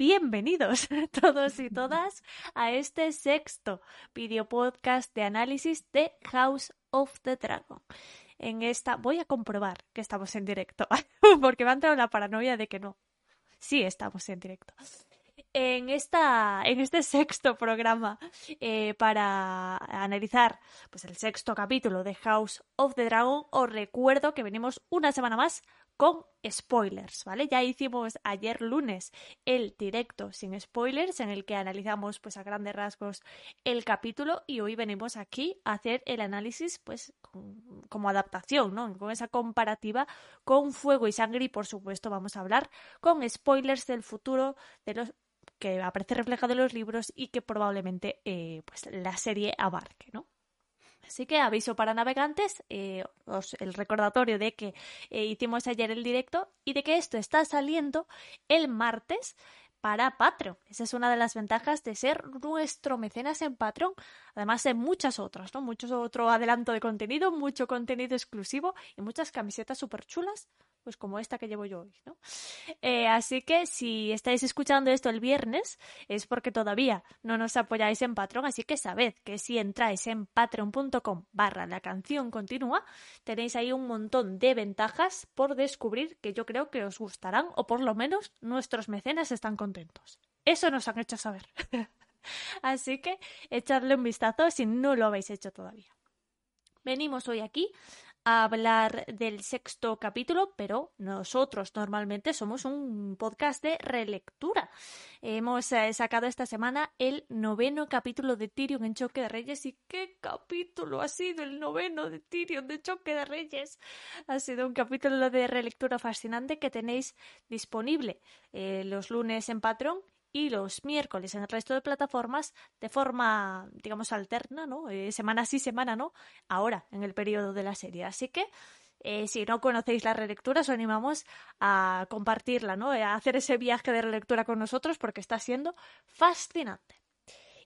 Bienvenidos todos y todas a este sexto video podcast de análisis de House of the Dragon. En esta voy a comprobar que estamos en directo, porque me ha entrado la paranoia de que no. Sí, estamos en directo. En, esta, en este sexto programa eh, para analizar pues, el sexto capítulo de House of the Dragon, os recuerdo que venimos una semana más con spoilers, ¿vale? Ya hicimos ayer lunes el directo sin spoilers en el que analizamos pues a grandes rasgos el capítulo y hoy venimos aquí a hacer el análisis pues como adaptación, ¿no? Con esa comparativa con Fuego y Sangre y por supuesto vamos a hablar con spoilers del futuro de los que aparece reflejado en los libros y que probablemente eh, pues la serie abarque, ¿no? Así que aviso para navegantes, eh, el recordatorio de que eh, hicimos ayer el directo y de que esto está saliendo el martes para Patreon. Esa es una de las ventajas de ser nuestro mecenas en Patreon, además de muchas otras, ¿no? Mucho otro adelanto de contenido, mucho contenido exclusivo y muchas camisetas súper chulas pues como esta que llevo yo hoy, ¿no? Eh, así que si estáis escuchando esto el viernes es porque todavía no nos apoyáis en Patreon, así que sabed que si entráis en patreon.com barra la canción continúa, tenéis ahí un montón de ventajas por descubrir que yo creo que os gustarán o por lo menos nuestros mecenas están contentos. Eso nos han hecho saber. así que echadle un vistazo si no lo habéis hecho todavía. Venimos hoy aquí hablar del sexto capítulo, pero nosotros normalmente somos un podcast de relectura. Hemos eh, sacado esta semana el noveno capítulo de Tyrion en Choque de Reyes y qué capítulo ha sido el noveno de Tyrion de Choque de Reyes. Ha sido un capítulo de relectura fascinante que tenéis disponible eh, los lunes en Patreon y los miércoles en el resto de plataformas de forma, digamos, alterna, ¿no? Eh, semana sí, semana no, ahora, en el periodo de la serie. Así que, eh, si no conocéis la relectura, os animamos a compartirla, ¿no? A hacer ese viaje de relectura con nosotros porque está siendo fascinante.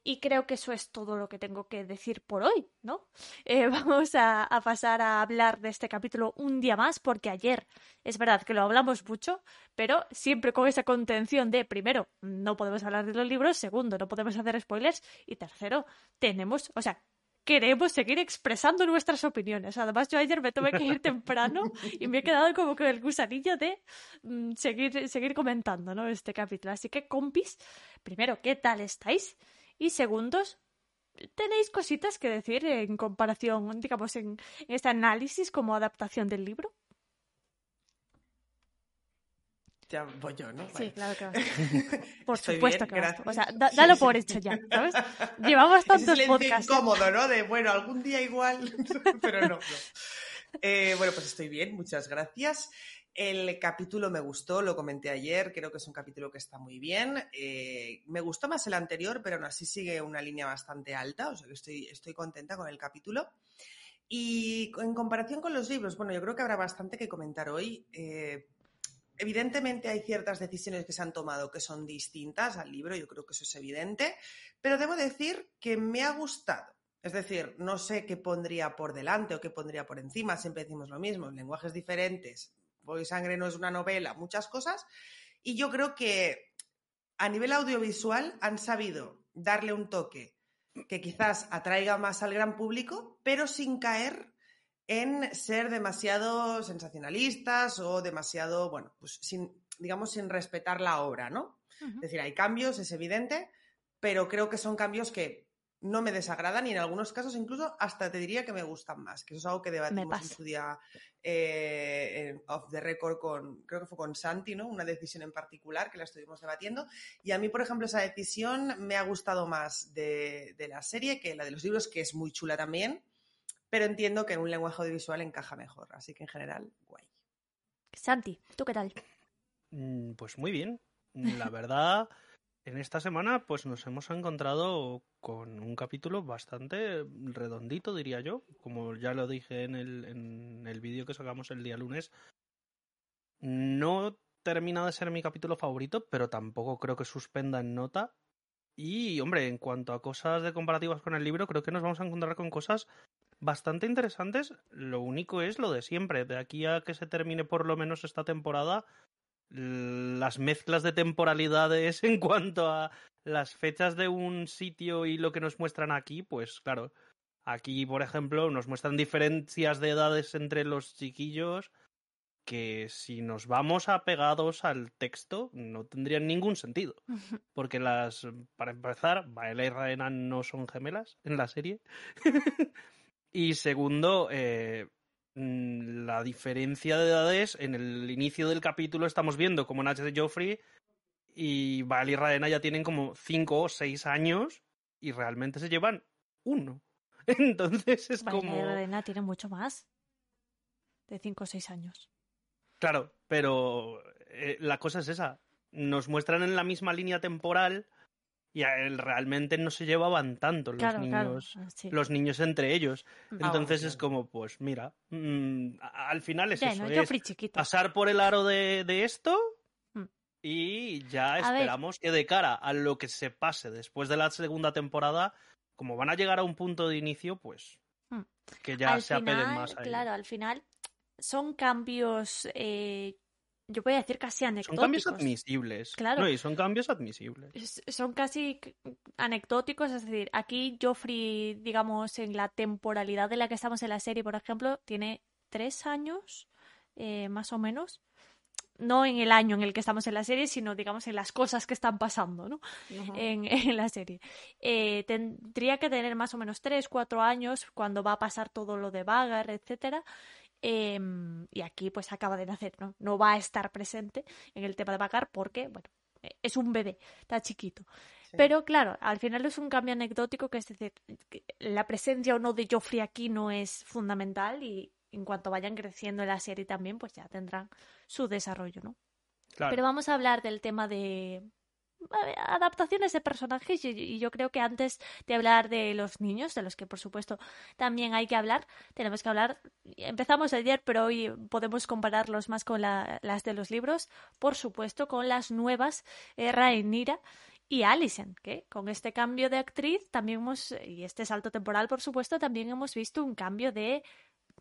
Y creo que eso es todo lo que tengo que decir por hoy, ¿no? Eh, vamos a, pasar a hablar de este capítulo un día más, porque ayer es verdad que lo hablamos mucho, pero siempre con esa contención de, primero, no podemos hablar de los libros, segundo, no podemos hacer spoilers, y tercero, tenemos, o sea, queremos seguir expresando nuestras opiniones. Además, yo ayer me tuve que ir temprano y me he quedado como con el gusanillo de mm, seguir, seguir comentando ¿no? este capítulo. Así que, compis, primero, ¿qué tal estáis? Y segundos, ¿tenéis cositas que decir en comparación, digamos, en, este análisis como adaptación del libro? Ya voy yo, ¿no? Sí, claro que Por supuesto que O sea, dalo por hecho ya, ¿sabes? Llevamos tantos es podcasts. incómodo, ¿no? De, bueno, algún día igual, pero no. no. Eh, bueno, pues estoy bien, muchas gracias. El capítulo me gustó, lo comenté ayer, creo que es un capítulo que está muy bien. Eh, me gustó más el anterior, pero aún así sigue una línea bastante alta, o sea que estoy, contenta con el capítulo. Y en comparación con los libros, bueno, yo creo que habrá bastante que comentar hoy. Eh, evidentemente hay ciertas decisiones que se han tomado que son distintas al libro, yo creo que eso es evidente, pero debo decir que me ha gustado. Es decir, no sé qué pondría por delante o qué pondría por encima, siempre decimos lo mismo, lenguajes diferentes, Voy Sangre no es una novela, muchas cosas. Y yo creo que a nivel audiovisual han sabido darle un toque que quizás atraiga más al gran público, pero sin caer en ser demasiado sensacionalistas o demasiado, bueno, pues sin, digamos, sin respetar la obra, ¿no? Es decir, hay cambios, es evidente, pero creo que son cambios que no me desagradan y en algunos casos incluso hasta te diría que me gustan más, que eso es algo que debatimos en su día eh, off the record con, creo que fue con Santi, ¿no? Una decisión en particular que la estuvimos debatiendo y a mí, por ejemplo, esa decisión me ha gustado más de, de la serie que la de los libros, que es muy chula también, pero entiendo que en un lenguaje audiovisual encaja mejor, así que en general, guay. Santi, ¿tú qué tal? Mm, Pues muy bien. La verdad, en esta semana pues nos hemos encontrado con un capítulo bastante redondito, diría yo. Como ya lo dije en el, en el vídeo que sacamos el día lunes. No termina de ser mi capítulo favorito, pero tampoco creo que suspenda en nota. Y, hombre, en cuanto a cosas de comparativas con el libro, creo que nos vamos a encontrar con cosas bastante interesantes. Lo único es lo de siempre. De aquí a que se termine por lo menos esta temporada, las mezclas de temporalidades en cuanto a las fechas de un sitio y lo que nos muestran aquí, pues claro. Aquí, por ejemplo, nos muestran diferencias de edades entre los chiquillos que si nos vamos apegados al texto no tendrían ningún sentido. Porque las, para empezar, Baela y Raena no son gemelas en la serie. y segundo, eh, la diferencia de edades, en el inicio del capítulo estamos viendo como Nash de Joffrey y Bael y Raena ya tienen como 5 o 6 años y realmente se llevan uno. Entonces es Vale, como... La Arena tiene mucho más. De 5 o 6 años. Claro, pero eh, la cosa es esa. Nos muestran en la misma línea temporal y a él realmente no se llevaban tanto los Claro, niños, ah, sí. los niños entre ellos. Ah, Entonces bueno, es claro. como, pues mira, mm, al final es Ya, eso, ¿no? es pasar por el aro de, de esto Mm. y ya A ver. esperamos que de cara a lo que se pase después de la segunda temporada, como van a llegar a un punto de inicio, pues Mm. que ya al se apeguen final, más a claro, al final son cambios, eh, yo voy a decir casi Son anecdóticos. cambios admisibles. Claro. No, y son cambios admisibles. Es- Son casi anecdóticos, es decir, aquí Joffrey, digamos, en la temporalidad de la que estamos en la serie, por ejemplo, tiene tres años, eh, más o menos. No en el año en el que estamos en la serie, sino, digamos, en las cosas que están pasando, ¿no? En, en la serie. Eh, tendría que tener más o menos 3, 4 años cuando va a pasar todo lo de Vagar, etcétera. Em, y aquí pues acaba de nacer, ¿no? No va a estar presente en el tema de Vagar porque, bueno, eh, es un bebé, está chiquito. Sí. Pero claro, al final es un cambio anecdótico, que es decir, que la presencia o no de Joffrey aquí no es fundamental y en cuanto vayan creciendo en la serie también, pues ya tendrán su desarrollo, ¿no? Claro. Pero vamos a hablar del tema de adaptaciones de personajes y, yo creo que antes de hablar de los niños, de los que por supuesto también hay que hablar, tenemos que hablar, empezamos ayer, pero hoy podemos compararlos más con la- las de los libros, por supuesto, con las nuevas eh, Rhaenyra y Alicent, que con este cambio de actriz también hemos, y este salto temporal, por supuesto, también hemos visto un cambio de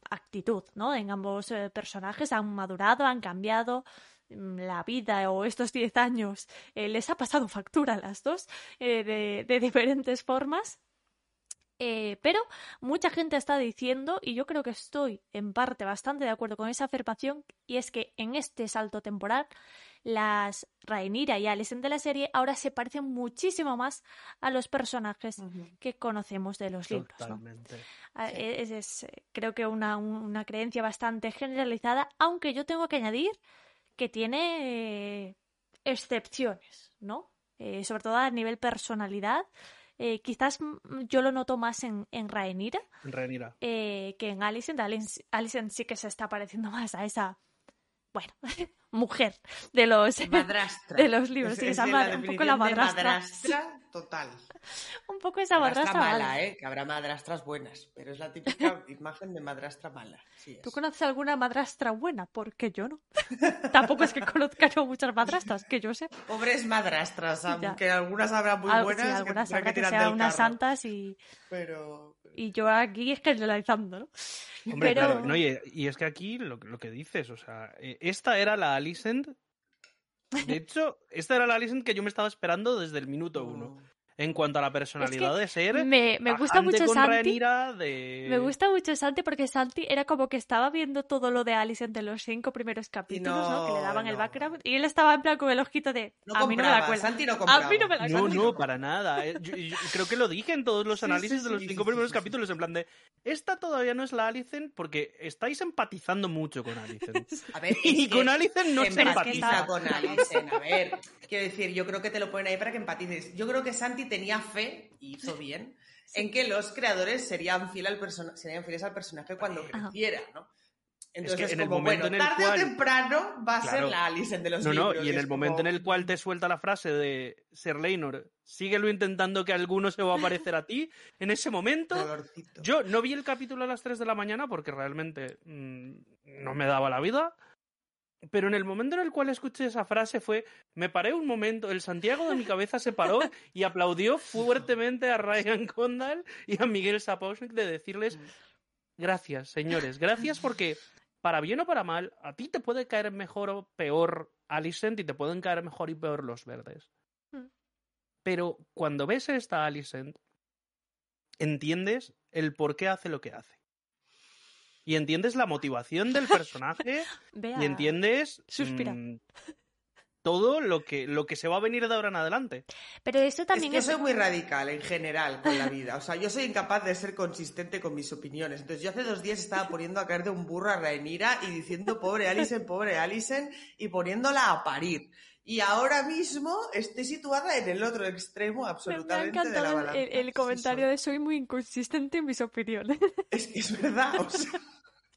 actitud, ¿no? En ambos eh, personajes han madurado, han cambiado la vida o estos 10 años eh, les ha pasado factura a las dos eh, de, de diferentes formas. Eh, pero mucha gente está diciendo, y yo creo que estoy en parte bastante de acuerdo con esa afirmación, y es que en este salto temporal las Rhaenyra y Alicent de la serie ahora se parecen muchísimo más a los personajes que conocemos de los libros. ¿no? Ah, Sí. Es, es, creo que una, un- una creencia bastante generalizada, aunque yo tengo que añadir que tiene eh, excepciones, ¿no? Eh, sobre todo a nivel personalidad. Eh, quizás mm, yo lo noto más en, en Rhaenyra Rhaenyra. eh, que en Alicent. Alicent. Alicent sí que se está pareciendo más a esa, bueno, mujer de los, Madrastra. de los libros. Sí, es esa un poco la madrastra. madrastra total. Un poco esa Madrastra madrastra. mala. ¿eh? Que habrá madrastras buenas, pero es la típica imagen de madrastra mala. Sí ¿Tú es. conoces alguna madrastra buena? Porque yo no. Tampoco es que conozca yo muchas madrastras, que yo sé. Pobres madrastras, Ya. aunque algunas habrá muy Al- buenas. sí, algunas habrá que tirar sean del unas carro, santas y, Pero. y yo aquí es generalizando, ¿no? Hombre, Pero- claro, no, y, y es que aquí lo, lo que dices, o sea, eh, esta era la Alicent. De hecho, esta era la Alicent que yo me estaba esperando desde el minuto uno. En cuanto a la personalidad de ser. Me, me gusta mucho con Santi. De... Me gusta mucho Santi porque Santi era como que estaba viendo todo lo de Alicent en los cinco primeros capítulos, ¿no? Que le daban el background. Y él estaba en plan con el ojito de. No a mí no me la cuela. Santi no a compraba. mí no me la No, cuela. no, para nada. eh. Yo, yo creo que lo dije en todos los análisis sí, de los sí, cinco sí, primeros sí, sí. capítulos, en plan de, esta todavía no es la Alicent porque estáis empatizando mucho con Alicent. A ver, y con que Alicent no se empatiza empatiza. con Alicent. A ver, quiero decir, yo creo que te lo ponen ahí para que empatices. Yo creo que Santi tenía fe, y hizo bien, en que los creadores serían, fiel al persona- serían fieles al personaje cuando Ajá. creciera, ¿no? Entonces, en el como, momento bueno, en el tarde cual- o temprano va a Claro. ser la Alicent de los No, no, libros. y en el momento en el cual te suelta la frase de Ser Leinor, síguelo intentando que alguno se va a parecer a ti, en ese momento Dolorcito. yo no vi el capítulo a las 3 de la mañana porque realmente mm, no me daba la vida. Pero en el momento en el cual escuché esa frase fue, me paré un momento, el Santiago de mi cabeza se paró y aplaudió fuertemente a Ryan Condal y a Miguel Sapochnik de decirles, gracias, señores, gracias porque, para bien o para mal, a ti te puede caer mejor o peor Alicent y te pueden caer mejor y peor los verdes. Mm. Pero cuando ves a esta Alicent, entiendes el por qué hace lo que hace. Y entiendes la motivación del personaje y entiendes Suspira. mm, todo lo que, lo que se va a venir de ahora en adelante. Pero eso Es también que yo es... soy muy radical en general con la vida. O sea, yo soy incapaz de ser consistente con mis opiniones. Entonces, yo hace dos días estaba poniendo a caer de un burro a Rhaenyra y diciendo pobre Alicent, pobre Alicent, y poniéndola a parir. Y ahora mismo estoy situada en el otro extremo Me, me ha absolutamente de la el, balanza. el comentario de soy muy inconsistente en mis opiniones. Es que es verdad, o sea,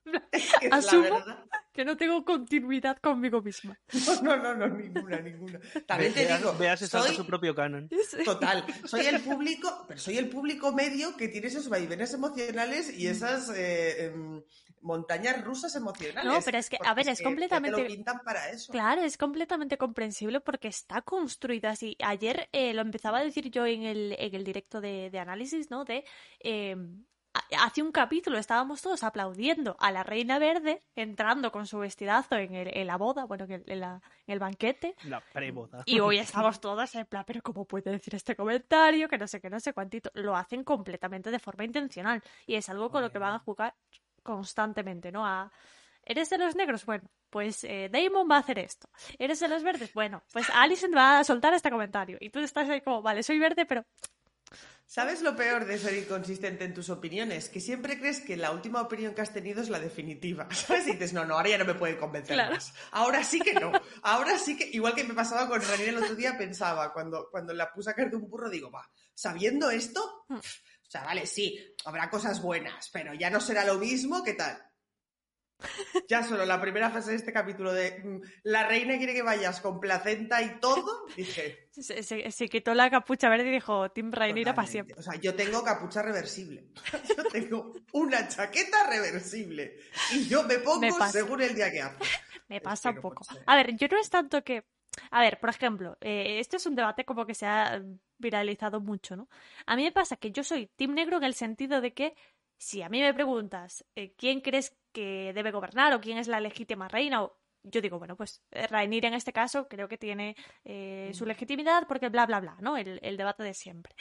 es que es Asumo. que no tengo continuidad conmigo misma. No, no, no, no, ninguna, ninguna. También te digo, Veas soy, su propio canon. Total, soy el público, pero soy el público medio que tiene esos vaivenes emocionales y esas eh, em, montañas rusas emocionales. No, pero es que, a ver, es te completamente- lo pintan para eso. Claro, es completamente comprensible porque está construida así. Ayer eh, lo empezaba a decir yo en el, en el directo de, de análisis, ¿no? De eh, ha- hace un capítulo estábamos todos aplaudiendo a la Reina Verde entrando con su vestidazo en, el- en la boda, bueno, en el, en la- en el banquete. La preboda. Y hoy estamos todos en plan, pero ¿cómo puede decir este comentario? Que no sé qué, no sé cuántito. Lo hacen completamente de forma intencional. Y es algo con lo que van a jugar constantemente, ¿no? A... ¿Eres de los negros? Bueno, pues eh, Damon va a hacer esto. ¿Eres de los verdes? Bueno, pues Alicent va a soltar este comentario. Y tú estás ahí como, vale, soy verde, pero ¿Sabes lo peor de ser inconsistente en tus opiniones? Que siempre crees que la última opinión que has tenido es la definitiva. ¿Sabes? Y dices, no, no, ahora ya no me puede convencer Claro. más. Ahora sí que no. Ahora sí que, igual que me pasaba con Ranier el otro día, pensaba, cuando, cuando la puse a caer de un burro, digo, va, sabiendo esto, Hmm. o sea, vale, sí, habrá cosas buenas, pero ya no será lo mismo, ¿qué tal? Ya solo la primera fase de este capítulo de mm, la reina quiere que vayas con placenta y todo, dije, se, se- se quitó la capucha verde y dijo, Tim Rhaenyra para siempre. O sea, yo tengo capucha reversible. Yo tengo una chaqueta reversible. Y yo me pongo Me según el día que hace. Me pasa un poco. A ver, yo no es tanto que. A ver, por ejemplo, eh, este es un debate como que se ha viralizado mucho, ¿no? A mí me pasa que yo soy Team Negro en el sentido de que si a mí me preguntas eh, quién crees que debe gobernar o quién es la legítima reina, o yo digo, bueno, pues eh, Rhaenyra en este caso creo que tiene eh, su legitimidad porque bla, bla, bla, ¿no? El, el debate de siempre.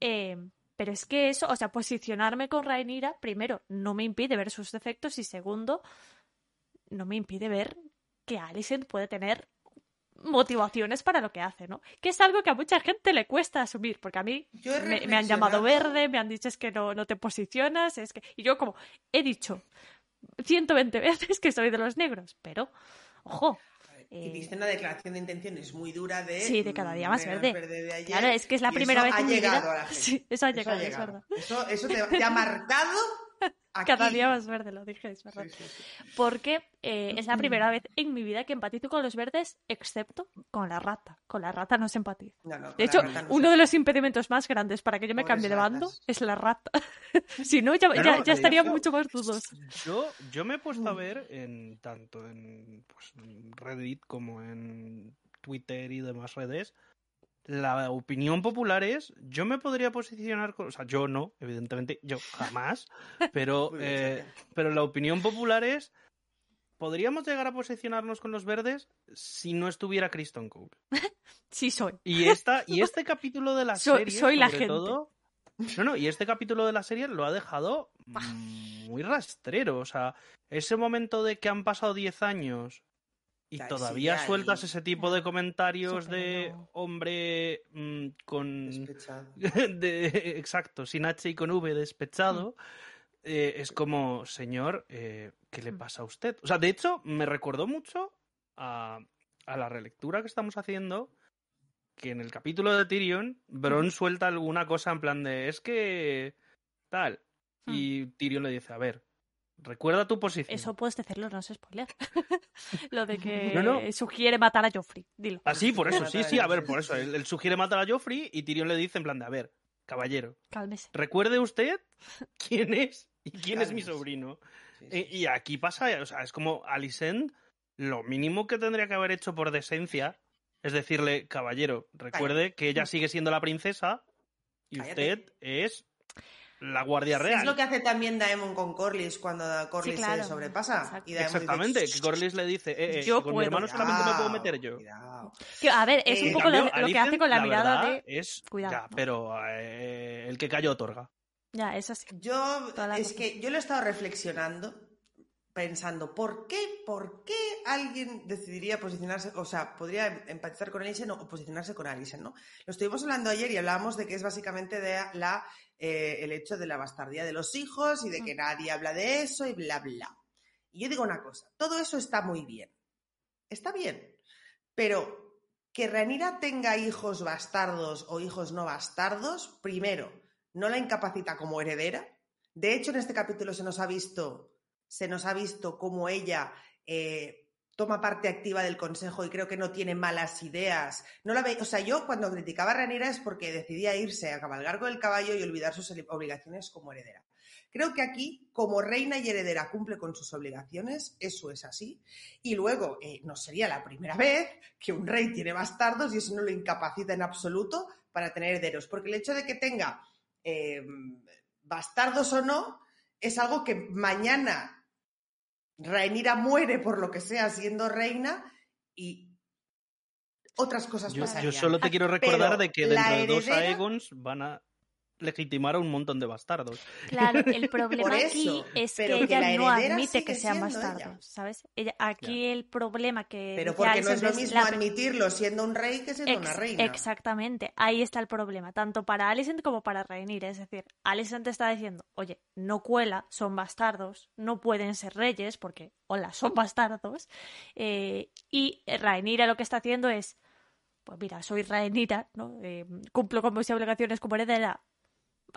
Eh, pero es que eso, o sea, posicionarme con Rhaenyra, primero, no me impide ver sus defectos y segundo, no me impide ver que Alicent puede tener motivaciones para lo que hace, ¿no? Que es algo que a mucha gente le cuesta asumir, porque a mí me, me han llamado verde, me han dicho es que no, no te posicionas, es que... Y yo como he dicho 120 veces que soy de los negros, pero, ojo, Y eh, diste una declaración de intenciones muy dura de. Sí, de cada día mm, más menos verde. de ayer, claro, es que es la primera eso vez ha en mi llegado vida... a la gente. Sí, eso ha Eso llegado, ha es llegado. verdad. Eso, eso te, te ha marcado. Aquí. Cada día más verde, lo dije, es verdad. Sí, sí, sí. Porque eh, es la primera vez en mi vida que empatizo con los verdes, excepto con la rata. Con la rata no se empatiza. No, no, con De hecho, no uno de los impedimentos más grandes para que yo me Pobres cambie de bando ratas. es la rata. si no, ya, estaría hecho, mucho más dudoso. Yo, yo me he puesto a ver en tanto en pues, en Reddit como en Twitter y demás redes. La opinión popular es, yo me podría posicionar, con, o sea, yo no, evidentemente, yo jamás, pero, eh, pero la opinión popular es, podríamos llegar a posicionarnos con los verdes si no estuviera Kristen Cole. Sí soy. Y esta, y este capítulo de la Soy- serie, soy la sobre gente. todo, no, no, y este capítulo de la serie lo ha dejado mm, muy rastrero. O sea, ese momento de que han pasado 10 años y todavía sueltas y- ese tipo de comentarios de no. hombre mm, con. Despechado. de, exacto, sin H y con V, despechado. eh, es como, señor, eh, ¿qué le Mm. pasa a usted? O sea, de hecho, me recordó mucho a, a la relectura que estamos haciendo, que en el capítulo de Tyrion, Bron suelta alguna cosa en plan de, es que tal. Mm. Y Tyrion le dice, a ver, recuerda tu posición. Eso puedes decirlo, no es spoiler. Lo de que No, no. sugiere matar a Joffrey. Dilo. Ah, sí, por eso, sí, sí, a ver, por eso. Él, él sugiere matar a Joffrey y Tyrion le dice en plan de, a ver, caballero, Cálmese. recuerde usted quién es y quién es mi sobrino. Sí, sí, Y, y aquí pasa, o sea, es como Alicent, lo mínimo que tendría que haber hecho por decencia es decirle, caballero, recuerde que ella sigue siendo la princesa y Cállate. usted es la guardia Sí, real. Es lo que hace también Daemon con Corlys cuando Corlys claro. se sobrepasa. Exacto. Y Exactamente, dice, que Corlys le dice, eh, eh, Yo con mi puedo. hermano solamente me puedo "Cuidado, meter yo. cuidado". A ver, es Eh, un poco cambio, lo, lo que hace con la, mirada de. Es, Cuidado, ya, pero eh, el que cayó otorga. Ya, eso sí. Yo, es que yo lo he estado reflexionando, pensando, ¿por qué, por qué alguien decidiría posicionarse, o sea, podría empatizar con Alicent o posicionarse con Alicent, ¿no? Lo estuvimos hablando ayer y hablábamos de que es básicamente de la, eh, el hecho de la bastardía de los hijos y de que nadie habla de eso y bla, bla. Y yo digo una cosa, todo eso está muy bien, está bien, pero que Rhaenyra tenga hijos bastardos o hijos no bastardos, primero, no la incapacita como heredera. De hecho, en este capítulo se nos ha visto, se nos ha visto cómo ella eh, toma parte activa del consejo y creo que no tiene malas ideas. No la ve, o sea, yo cuando criticaba a Rhaenyra es porque decidía irse a cabalgar con el caballo y olvidar sus obligaciones como heredera. Creo que aquí, como reina y heredera, cumple con sus obligaciones, eso es así. Y luego, eh, no sería la primera vez que un rey tiene bastardos y eso no lo incapacita en absoluto para tener herederos. Porque el hecho de que tenga eh, bastardos o no es algo que mañana Rhaenyra muere por lo que sea siendo reina y otras cosas Yo, yo pasarían. solo te quiero recordar Pero de que dentro de dos Aegons van a legitimar a un montón de bastardos. Claro, el problema aquí es que ella la no admite que sean bastardos, ella. ¿sabes? Ella, aquí el problema que Pero porque no es lo mismo la- admitirlo siendo un rey que siendo una reina. Exactamente, ahí está el problema, tanto para Alicent como para Rhaenyra. Es decir, Alicent está diciendo, oye, no cuela, son bastardos, no pueden ser reyes porque, hola, son bastardos. Eh, y Rhaenyra lo que está haciendo es, pues mira, soy Rhaenyra, ¿no? Eh, cumplo con mis obligaciones como heredera,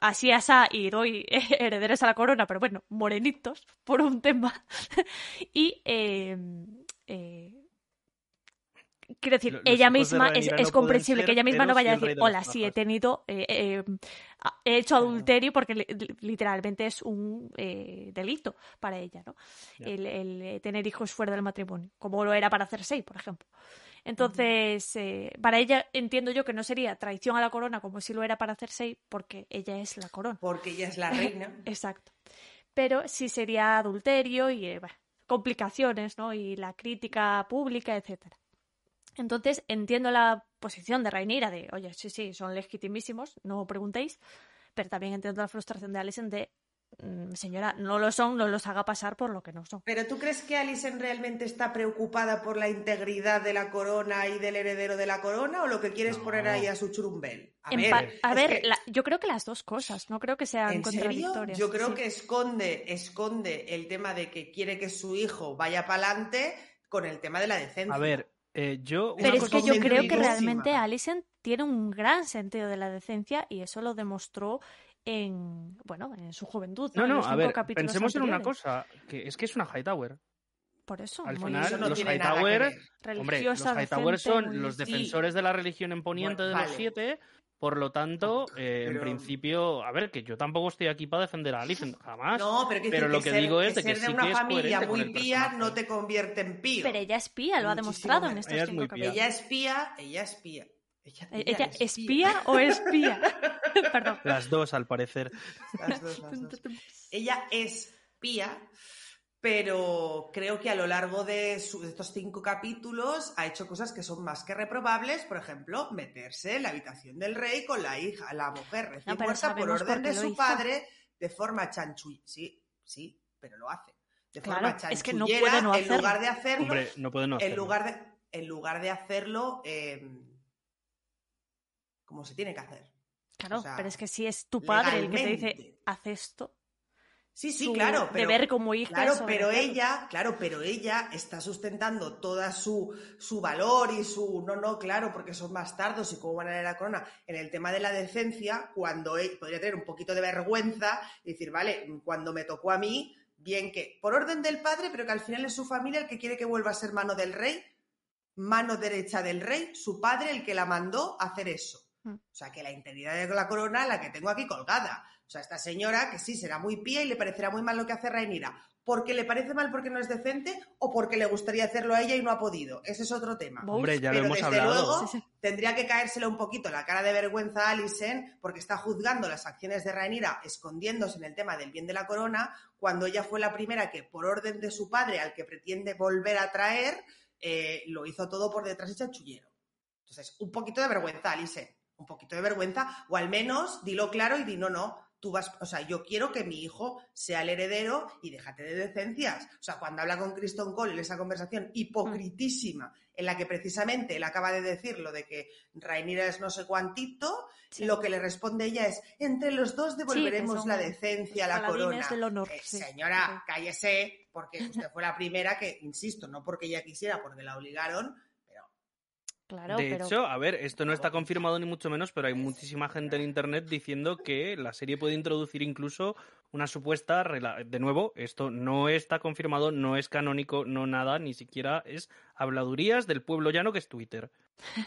así asá y doy herederos a la corona, pero bueno, morenitos por un tema. y eh, eh, quiero decir, los ella de misma es, no comprensible que ella misma no vaya a decir, hola, sí, he pajas". tenido, eh, eh, he hecho adulterio porque li- li- literalmente es un eh, delito para ella, ¿no? El, el, eh, tener hijos fuera del matrimonio, como lo era para Cersei, por ejemplo. Entonces, eh, para ella entiendo yo que no sería traición a la corona como si lo era para Cersei, porque ella es la corona. Porque ella es la reina. Exacto. Pero sí sería adulterio y eh, bueno, complicaciones, ¿no? Y la crítica pública, etcétera. Entonces entiendo la posición de Rhaenyra de, oye, sí, sí, son legitimísimos, no preguntéis, pero también entiendo la frustración de Alicent de, "Mm, señora, no lo son, no los haga pasar por lo que no son. ¿Pero tú crees que Alicent realmente está preocupada por la integridad de la corona y del heredero de la corona o lo que quieres No. poner ahí a su churumbel? A En ver, a ver, que- la- yo creo que las dos cosas, no creo que sean ¿En serio? contradictorias. Yo creo sí. que esconde, esconde el tema de que quiere que su hijo vaya para adelante con el tema de la decencia. A ver, eh, yo... Pero es que yo creo que realmente Alicent tiene un gran sentido de la decencia y eso lo demostró en, bueno, en su juventud. No, no, a ver, pensemos en una cosa, que es que es una Hightower. Por eso, Al muy final, Eso no los que Hightower, hombre, los Hightower son muy- los Sí. defensores de la religión en Poniente Bueno, de los siete, por lo tanto, eh, en principio, a ver, que yo tampoco estoy aquí para defender a Alicent, jamás. No, pero, lo que ser- digo es de que ser sí de que una es familia muy pía no te convierte en pío. Pero ella espía, lo ha Muchísimo demostrado en estos Ella es cinco pía. capítulos. Ella espía, ella espía. Ella, Eh, ella ¿Ella espía o espía? Perdón. Las dos, al parecer. Las dos, las dos. Ella es pía, pero creo que a lo largo de, su- de estos cinco capítulos ha hecho cosas que son más que reprobables, por ejemplo, meterse en la habitación del rey con la hija, la mujer recién No, muerta por orden de su hizo. padre de forma chanchuy. Sí, sí, pero lo hace. De Claro, forma es que no chanchullera, puede no en hacerlo. lugar de hacerlo, Hombre, no puede no en hacerlo. lugar de, en lugar de hacerlo eh, como se tiene que hacer. Claro, O sea, pero es que si es tu padre el que te dice, haz esto, Sí, sí, claro. Pero, deber como hija Claro, pero ella, claro, pero ella está sustentando toda su, su valor y su no, no, claro, porque son bastardos y cómo van a leer la corona en el tema de la decencia, cuando él podría tener un poquito de vergüenza y decir, vale, cuando me tocó a mí, bien que por orden del padre, pero que al final es su familia el que quiere que vuelva a ser mano del rey, mano derecha del rey, su padre el que la mandó a hacer eso. Mm. O sea, que la integridad de la corona la que tengo aquí colgada. O sea, esta señora que sí será muy pía y le parecerá muy mal lo que hace Rainira. ¿Porque le parece mal porque no es decente o porque le gustaría hacerlo a ella y no ha podido? Ese es otro tema. Hombre, ya Pero lo hemos desde hablado. luego Sí, sí. tendría que caérsele un poquito la cara de vergüenza a Alison porque está juzgando las acciones de Rhaenyra escondiéndose en el tema del bien de la corona cuando ella fue la primera que por orden de su padre al que pretende volver a traer eh, lo hizo todo por detrás y chanchullero. Entonces, un poquito de vergüenza, Alison, un poquito de vergüenza o al menos dilo claro y di no, no. Tú vas, o sea, yo quiero que mi hijo sea el heredero y déjate de decencias. O sea, cuando habla con Kristen Cole en esa conversación hipocritísima en la que precisamente él acaba de decir lo de que Rainira es no sé cuantito, Sí. lo que le responde ella es, entre los dos devolveremos la decencia a la corona. del honor, Eh, sí. Señora, cállese, porque usted fue la primera que, insisto, no porque ella quisiera, porque la obligaron, Claro, de pero hecho, a ver, esto no está confirmado ni mucho menos, pero hay muchísima gente en internet diciendo que la serie puede introducir incluso una supuesta rela- de nuevo, esto no está confirmado, no es canónico, no nada, ni siquiera es habladurías del pueblo llano que es Twitter.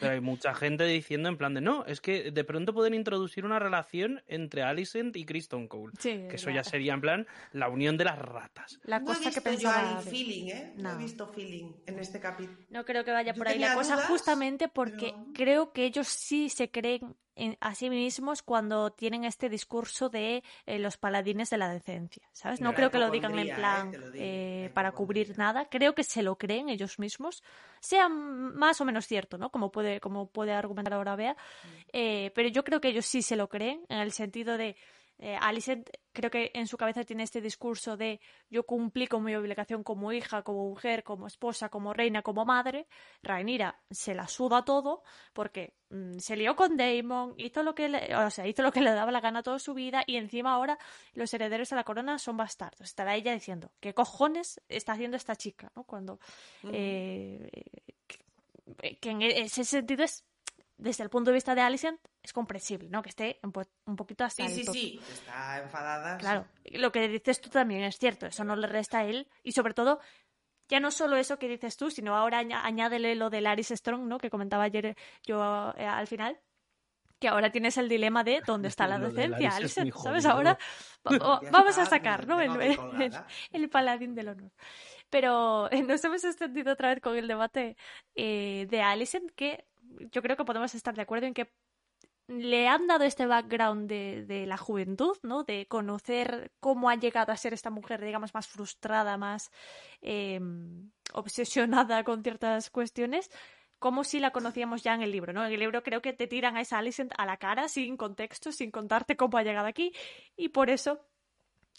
Pero hay mucha gente diciendo en plan de no, es que de pronto pueden introducir una relación entre Alicent y Kristen Cole. sí, Que eso ya sería en plan la unión de las ratas. la no he cosa que visto yo pensaba. ahí de- feeling, ¿eh? No. No. he visto feeling en este capítulo. No creo que vaya Yo por ahí la cosa, dudas, justamente porque pero- creo que ellos sí se creen en, a sí mismos cuando tienen este discurso de eh, los paladines de la decencia, ¿sabes? No creo que lo digan en plan eh, digo, eh, para cubrir nada. Creo que se lo creen ellos mismos, sea más o menos cierto, ¿no? Como puede, como puede argumentar ahora Bea. Mm. Eh, pero yo creo que ellos sí se lo creen, en el sentido de. Eh, Alicent creo que en su cabeza tiene este discurso de yo cumplí con mi obligación como hija, como mujer, como esposa, como reina, como madre. Rhaenyra se la suda todo porque mm, se lió con Daemon, hizo lo que le, o sea, hizo lo que le daba la gana toda su vida y encima ahora los herederos a la corona son bastardos. Estará ella diciendo, ¿qué cojones está haciendo esta chica? ¿no? Cuando eh, que, que en ese sentido es desde el punto de vista de Alicent es comprensible, ¿no? Que esté un, po- un poquito hasta Sí, el sí, sí, está enfadada. sí. Claro, lo que dices tú también es cierto, eso no le resta a él y sobre todo ya no solo eso que dices tú, sino ahora añ- añádele lo del Aris Strong, ¿no? Que comentaba ayer yo eh, al final, que ahora tienes el dilema de dónde está la decencia, Alicent, ¿sabes? Ahora va- vamos a sacar, ¿no? El, el paladín del honor. Pero eh, nos hemos extendido otra vez con el debate eh, de Alicent, que yo creo que podemos estar de acuerdo en que le han dado este background de, de la juventud, ¿no? De conocer cómo ha llegado a ser esta mujer, digamos, más frustrada, más eh, obsesionada con ciertas cuestiones, como si la conocíamos ya en el libro, ¿no? En el libro creo que te tiran a esa Alicent a la cara, sin contexto, sin contarte cómo ha llegado aquí, y por eso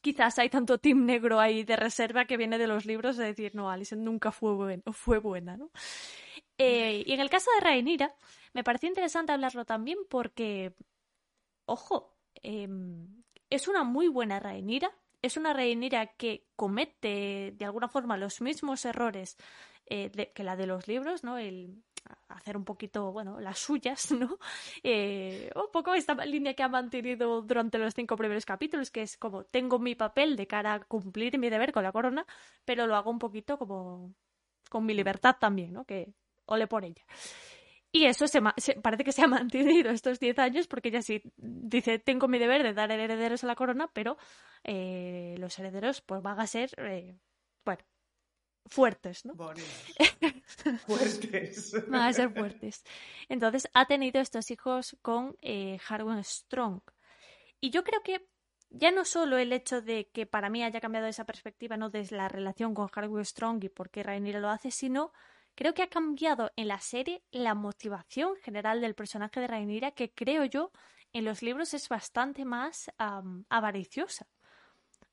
quizás hay tanto team negro ahí de reserva que viene de los libros de decir, no, Alicent nunca fue, buen- fue buena, ¿no? Eh, y en el caso de Rhaenyra, me pareció interesante hablarlo también porque, ojo, em, es una muy buena Rhaenyra, es una Rhaenyra que comete de alguna forma los mismos errores eh, que la de los libros, ¿no? El hacer un poquito, bueno, las suyas, ¿no? Eh, un poco esta línea que ha mantenido durante los cinco primeros capítulos, que es como tengo mi papel de cara a cumplir mi deber con la corona, pero lo hago un poquito como con mi libertad también, ¿no? Que ole por ella. Y eso se, parece que se ha mantenido estos 10 años porque ella sí dice, tengo mi deber de dar herederos a la corona, pero eh, los herederos pues van a ser, eh, fuertes, ¿no? Fuertes. Van a ser fuertes. Entonces ha tenido estos hijos con eh, Harwin Strong. Y yo creo que ya no solo el hecho de que para mí haya cambiado esa perspectiva, ¿no? De la relación con Harwin Strong y por qué Rhaenyra lo hace, sino creo que ha cambiado en la serie la motivación general del personaje de Rhaenyra, que creo yo en los libros es bastante más am, avariciosa.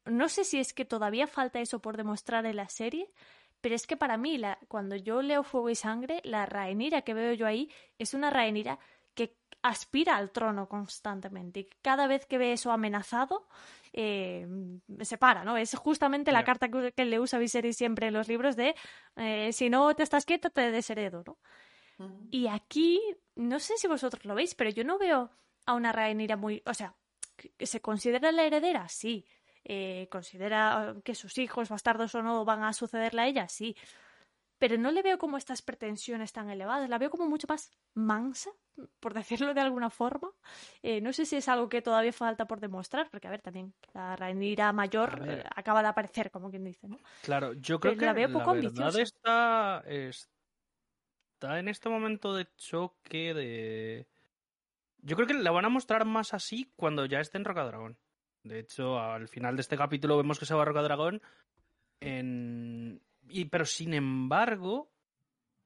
No sé si es que todavía falta eso por demostrar en la serie, pero es que para mí, la, cuando yo leo Fuego y Sangre, la Rhaenyra que veo yo ahí es una Rhaenyra que aspira al trono constantemente. Y cada vez que ve eso amenazado, eh, se para, ¿no? Es justamente la carta que, que le usa Viserys siempre en los libros de eh, si no te estás quieto, te desheredo, ¿no? Y aquí, no sé si vosotros lo veis, pero yo no veo a una Rhaenyra muy... O sea, se considera la heredera, sí. Eh, considera que sus hijos, bastardos o no, van a sucederle a ella, sí. Pero no le veo como estas pretensiones tan elevadas, la veo como mucho más mansa, por decirlo de alguna forma. Eh, no sé si es algo que todavía falta por demostrar, porque a ver, también la Rhaenyra mayor eh, acaba de aparecer, como quien dice, ¿no? Claro, yo creo Pero que la veo poco ambiciosa. está, está en este momento de choque de... Yo creo que la van a mostrar más así cuando ya esté en Rocadragón. De hecho, al final de este capítulo vemos que se va a Rocadragón en... Y, pero sin embargo,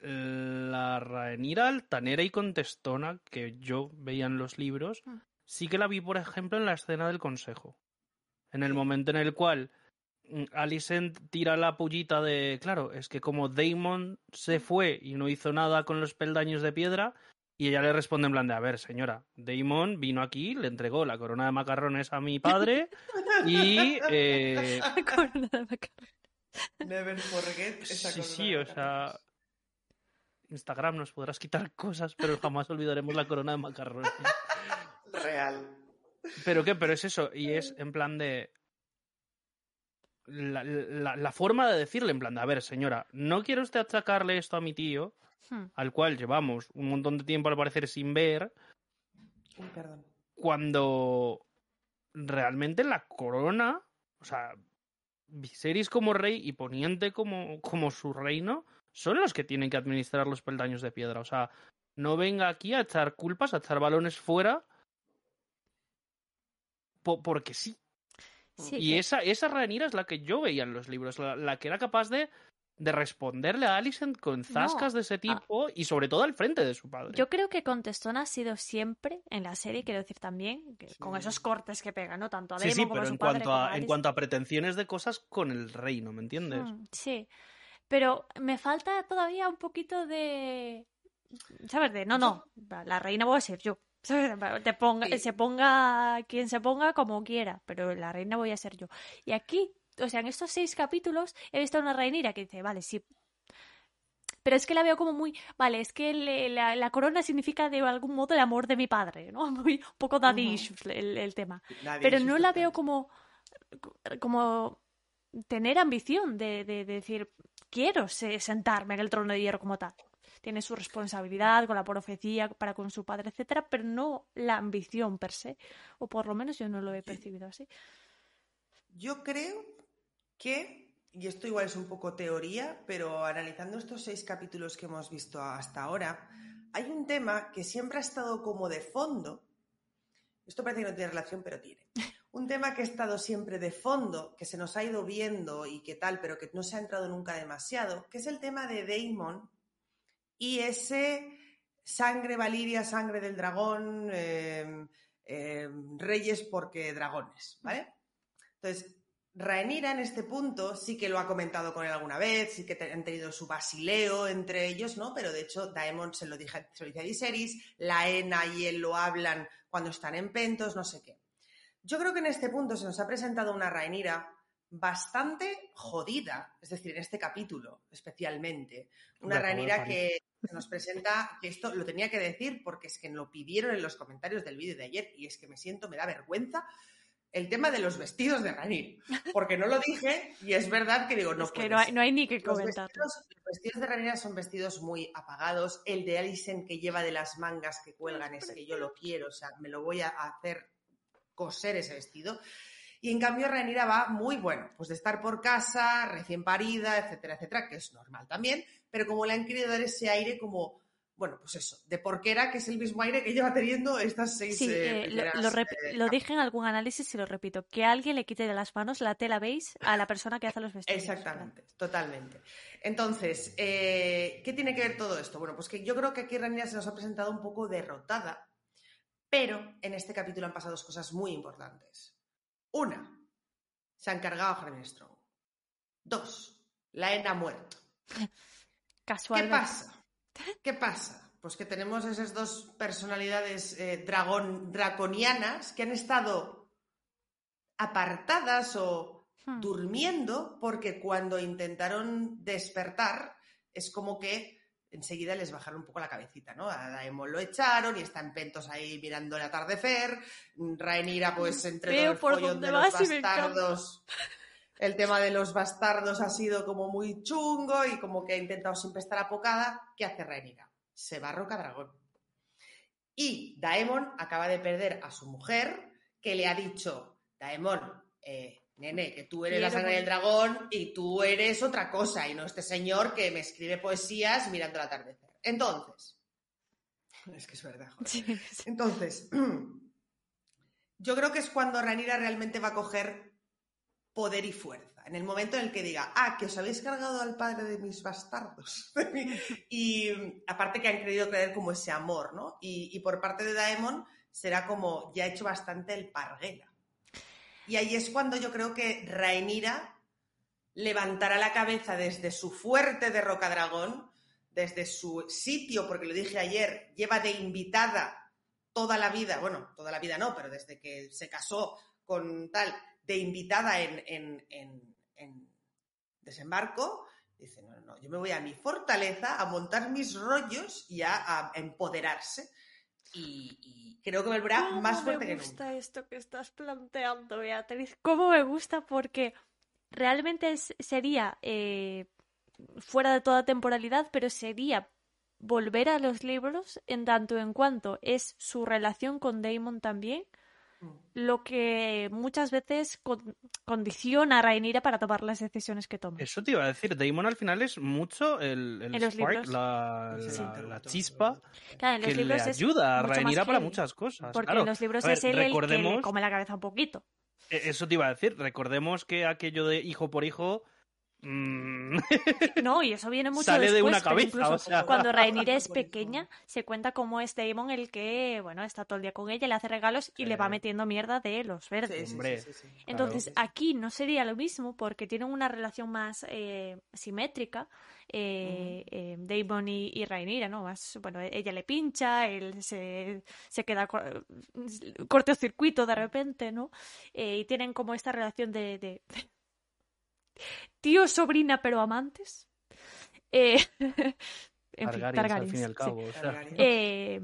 la Rhaenyra altanera y contestona que yo veía en los libros, Mm. sí que la vi, por ejemplo, en la escena del consejo. En el momento en el cual mm, Alicent tira la pullita de, claro, es que como Daemon se fue y no hizo nada con los peldaños de piedra, y ella le responde en plan de, a ver, señora, Daemon vino aquí, le entregó la corona de macarrones a mi padre y... eh, Con nada más que- Never forget esa sí, corona sí, de o sea... Instagram nos podrás quitar cosas, pero jamás olvidaremos la corona de macarrones. Real. ¿Pero qué? Pero es eso, y es en plan de... La, la- la forma de decirle, en plan de, a ver, señora, ¿no quiere usted achacarle esto a mi tío, Hmm. al cual llevamos un montón de tiempo al parecer sin ver, perdón. cuando realmente la corona, o sea, Viserys como rey y Poniente como, como su reino, son los que tienen que administrar los peldaños de piedra. O sea, no venga aquí a echar culpas, a echar balones fuera, po- porque sí. Sí, Y que- esa, esa Rhaenyra es la que yo veía en los libros, la, la que era capaz de, de responderle a Alicent con zascas de ese tipo y sobre todo al frente de su padre. Yo creo que Contestona ha sido siempre en la serie, quiero decir también, que con Sí. esos cortes que pega, ¿no? Tanto a Sí, Daemon sí, como pero a su en padre, cuanto, a, a en cuanto a pretensiones de cosas con el reino, ¿me entiendes? Mm, sí, pero me falta todavía un poquito de... ¿Sabes? De, no, no, la reina voy a ser yo. ¿Sabes? Te ponga, Sí. Se ponga quien se ponga como quiera, pero la reina voy a ser yo. Y aquí, o sea, en estos seis capítulos he visto a una reinira que dice, vale, sí. Pero es que la veo como muy, vale, es que le- la, la corona significa de algún modo el amor de mi padre, ¿no? Muy, un poco daddy issues el, el tema. Pero no la veo como, como tener ambición de, de- de decir, quiero se- sentarme en el trono de hierro como tal. Tiene su responsabilidad con la profecía para con su padre, etcétera, pero no la ambición per se. O por lo menos yo no lo he percibido así. Yo creo que, y esto igual es un poco teoría, pero analizando estos seis capítulos que hemos visto hasta ahora, hay un tema que siempre ha estado como de fondo. Esto parece que no tiene relación, pero tiene. Un tema que ha estado siempre de fondo, que se nos ha ido viendo y que tal, pero que no se ha entrado nunca demasiado, que es el tema de Daemon y ese sangre Valiria, sangre del dragón, eh, eh, reyes porque dragones, ¿vale? Entonces, Rhaenyra en este punto sí que lo ha comentado con él alguna vez, sí que han tenido su basileo entre ellos, ¿no? Pero de hecho, Daemon se lo, dije, se lo dice a Viserys, Laena y él lo hablan cuando están en Pentos, no sé qué. Yo creo que en este punto se nos ha presentado una Rhaenyra bastante jodida, es decir, en este capítulo especialmente. Una Hombre, Rhaenyra que se nos presenta, que esto lo tenía que decir porque es que lo pidieron en los comentarios del vídeo de ayer y es que me siento, me da vergüenza el tema de los vestidos de Rhaenyra, porque no lo dije y es verdad que digo, no es que no hay, no hay ni que Los comentar. vestidos, los vestidos de Rhaenyra son vestidos muy apagados. El de Alicent que lleva de las mangas que cuelgan es que yo lo quiero, o sea, me lo voy a hacer coser ese vestido. Y en cambio Rhaenyra va muy bueno, pues de estar por casa, recién parida, etcétera, etcétera, que es normal también, pero como le han querido dar ese aire como, bueno, pues eso, de porquera, que es el mismo aire que lleva teniendo estas seis Sí, eh, eh, lo, lo eh, lo dije en algún análisis y lo repito, que alguien le quite de las manos la tela beige a la persona que hace los vestidos. Exactamente, totalmente. Entonces, eh, ¿qué tiene que ver todo esto? Bueno, pues que yo creo que aquí Rhaenyra se nos ha presentado un poco derrotada, pero en este capítulo han pasado dos cosas muy importantes. Una, se han cargado a Harry Strong. Dos, la ENA ha muerto. ¿Qué Casualmente. pasa? ¿Qué pasa? Pues que tenemos esas dos personalidades eh, dragón, draconianas que han estado apartadas o Hmm. durmiendo porque cuando intentaron despertar es como que enseguida les bajaron un poco la cabecita, ¿no? A Daemon lo echaron y están pentos ahí mirando el atardecer. Rhaenyra, pues, entre Veo el por dónde de vas los y bastardos. El tema de los bastardos ha sido como muy chungo y como que ha intentado siempre estar apocada. ¿Qué hace Rhaenyra? Se va a Roca Dragón. Y Daemon acaba de perder a su mujer, que le ha dicho, Daemon, eh, nene, que tú eres la sangre del morir". dragón y tú eres otra cosa, y no este señor que me escribe poesías mirando el atardecer. Entonces, es que es verdad. joder. Entonces, yo creo que es cuando Ranira realmente va a coger poder y fuerza. En el momento en el que diga, ah, que os habéis cargado al padre de mis bastardos. y aparte que han querido creer como ese amor, ¿no? Y, y por parte de Daemon será como, ya ha hecho bastante el parguela. Y ahí es cuando yo creo que Rhaenyra levantará la cabeza desde su fuerte de Rocadragón, desde su sitio, porque lo dije ayer, lleva de invitada toda la vida, bueno, toda la vida no, pero desde que se casó con tal, de invitada en, en- en- en desembarco, dice, no, no, no, yo me voy a mi fortaleza a montar mis rollos y a, a empoderarse. Y, y creo que volverá ¿Cómo más fuerte me que gusta nunca. esto que estás planteando, Beatriz. ¿Cómo me gusta? Porque realmente es- sería eh, fuera de toda temporalidad, pero sería volver a los libros en tanto en cuanto es su relación con Damon también. Lo que muchas veces con- condiciona a Rhaenyra para tomar las decisiones que toma. Eso te iba a decir, Damon al final es mucho el, spark, libros. la, chispa Claro, en los que le libros es ayuda a Rhaenyra para muchas cosas. Porque claro. en los libros ver, es él el que le recordemos- come la cabeza un poquito. E- Eso te iba a decir, recordemos que aquello de hijo por hijo mm, No, y eso viene mucho sale de después, una pero cabeza. incluso O sea, Cuando Rhaenyra es pequeña, se cuenta cómo es Daemon el que, bueno, está todo el día con ella, le hace regalos y le va metiendo mierda de los verdes. sí, Hombre. sí, sí, sí. Entonces, aquí no sería lo mismo porque tienen una relación más eh, simétrica, eh, eh, Daemon y, y Rhaenyra, ¿no? Más, bueno, ella le pincha, él se, se queda co- cortocircuito de repente, ¿no? Eh, y tienen como esta relación de, de tío, sobrina, pero amantes. Eh, en fin, Targaryens, al Targaryens, fin y al sí. cabo. o sea. Eh,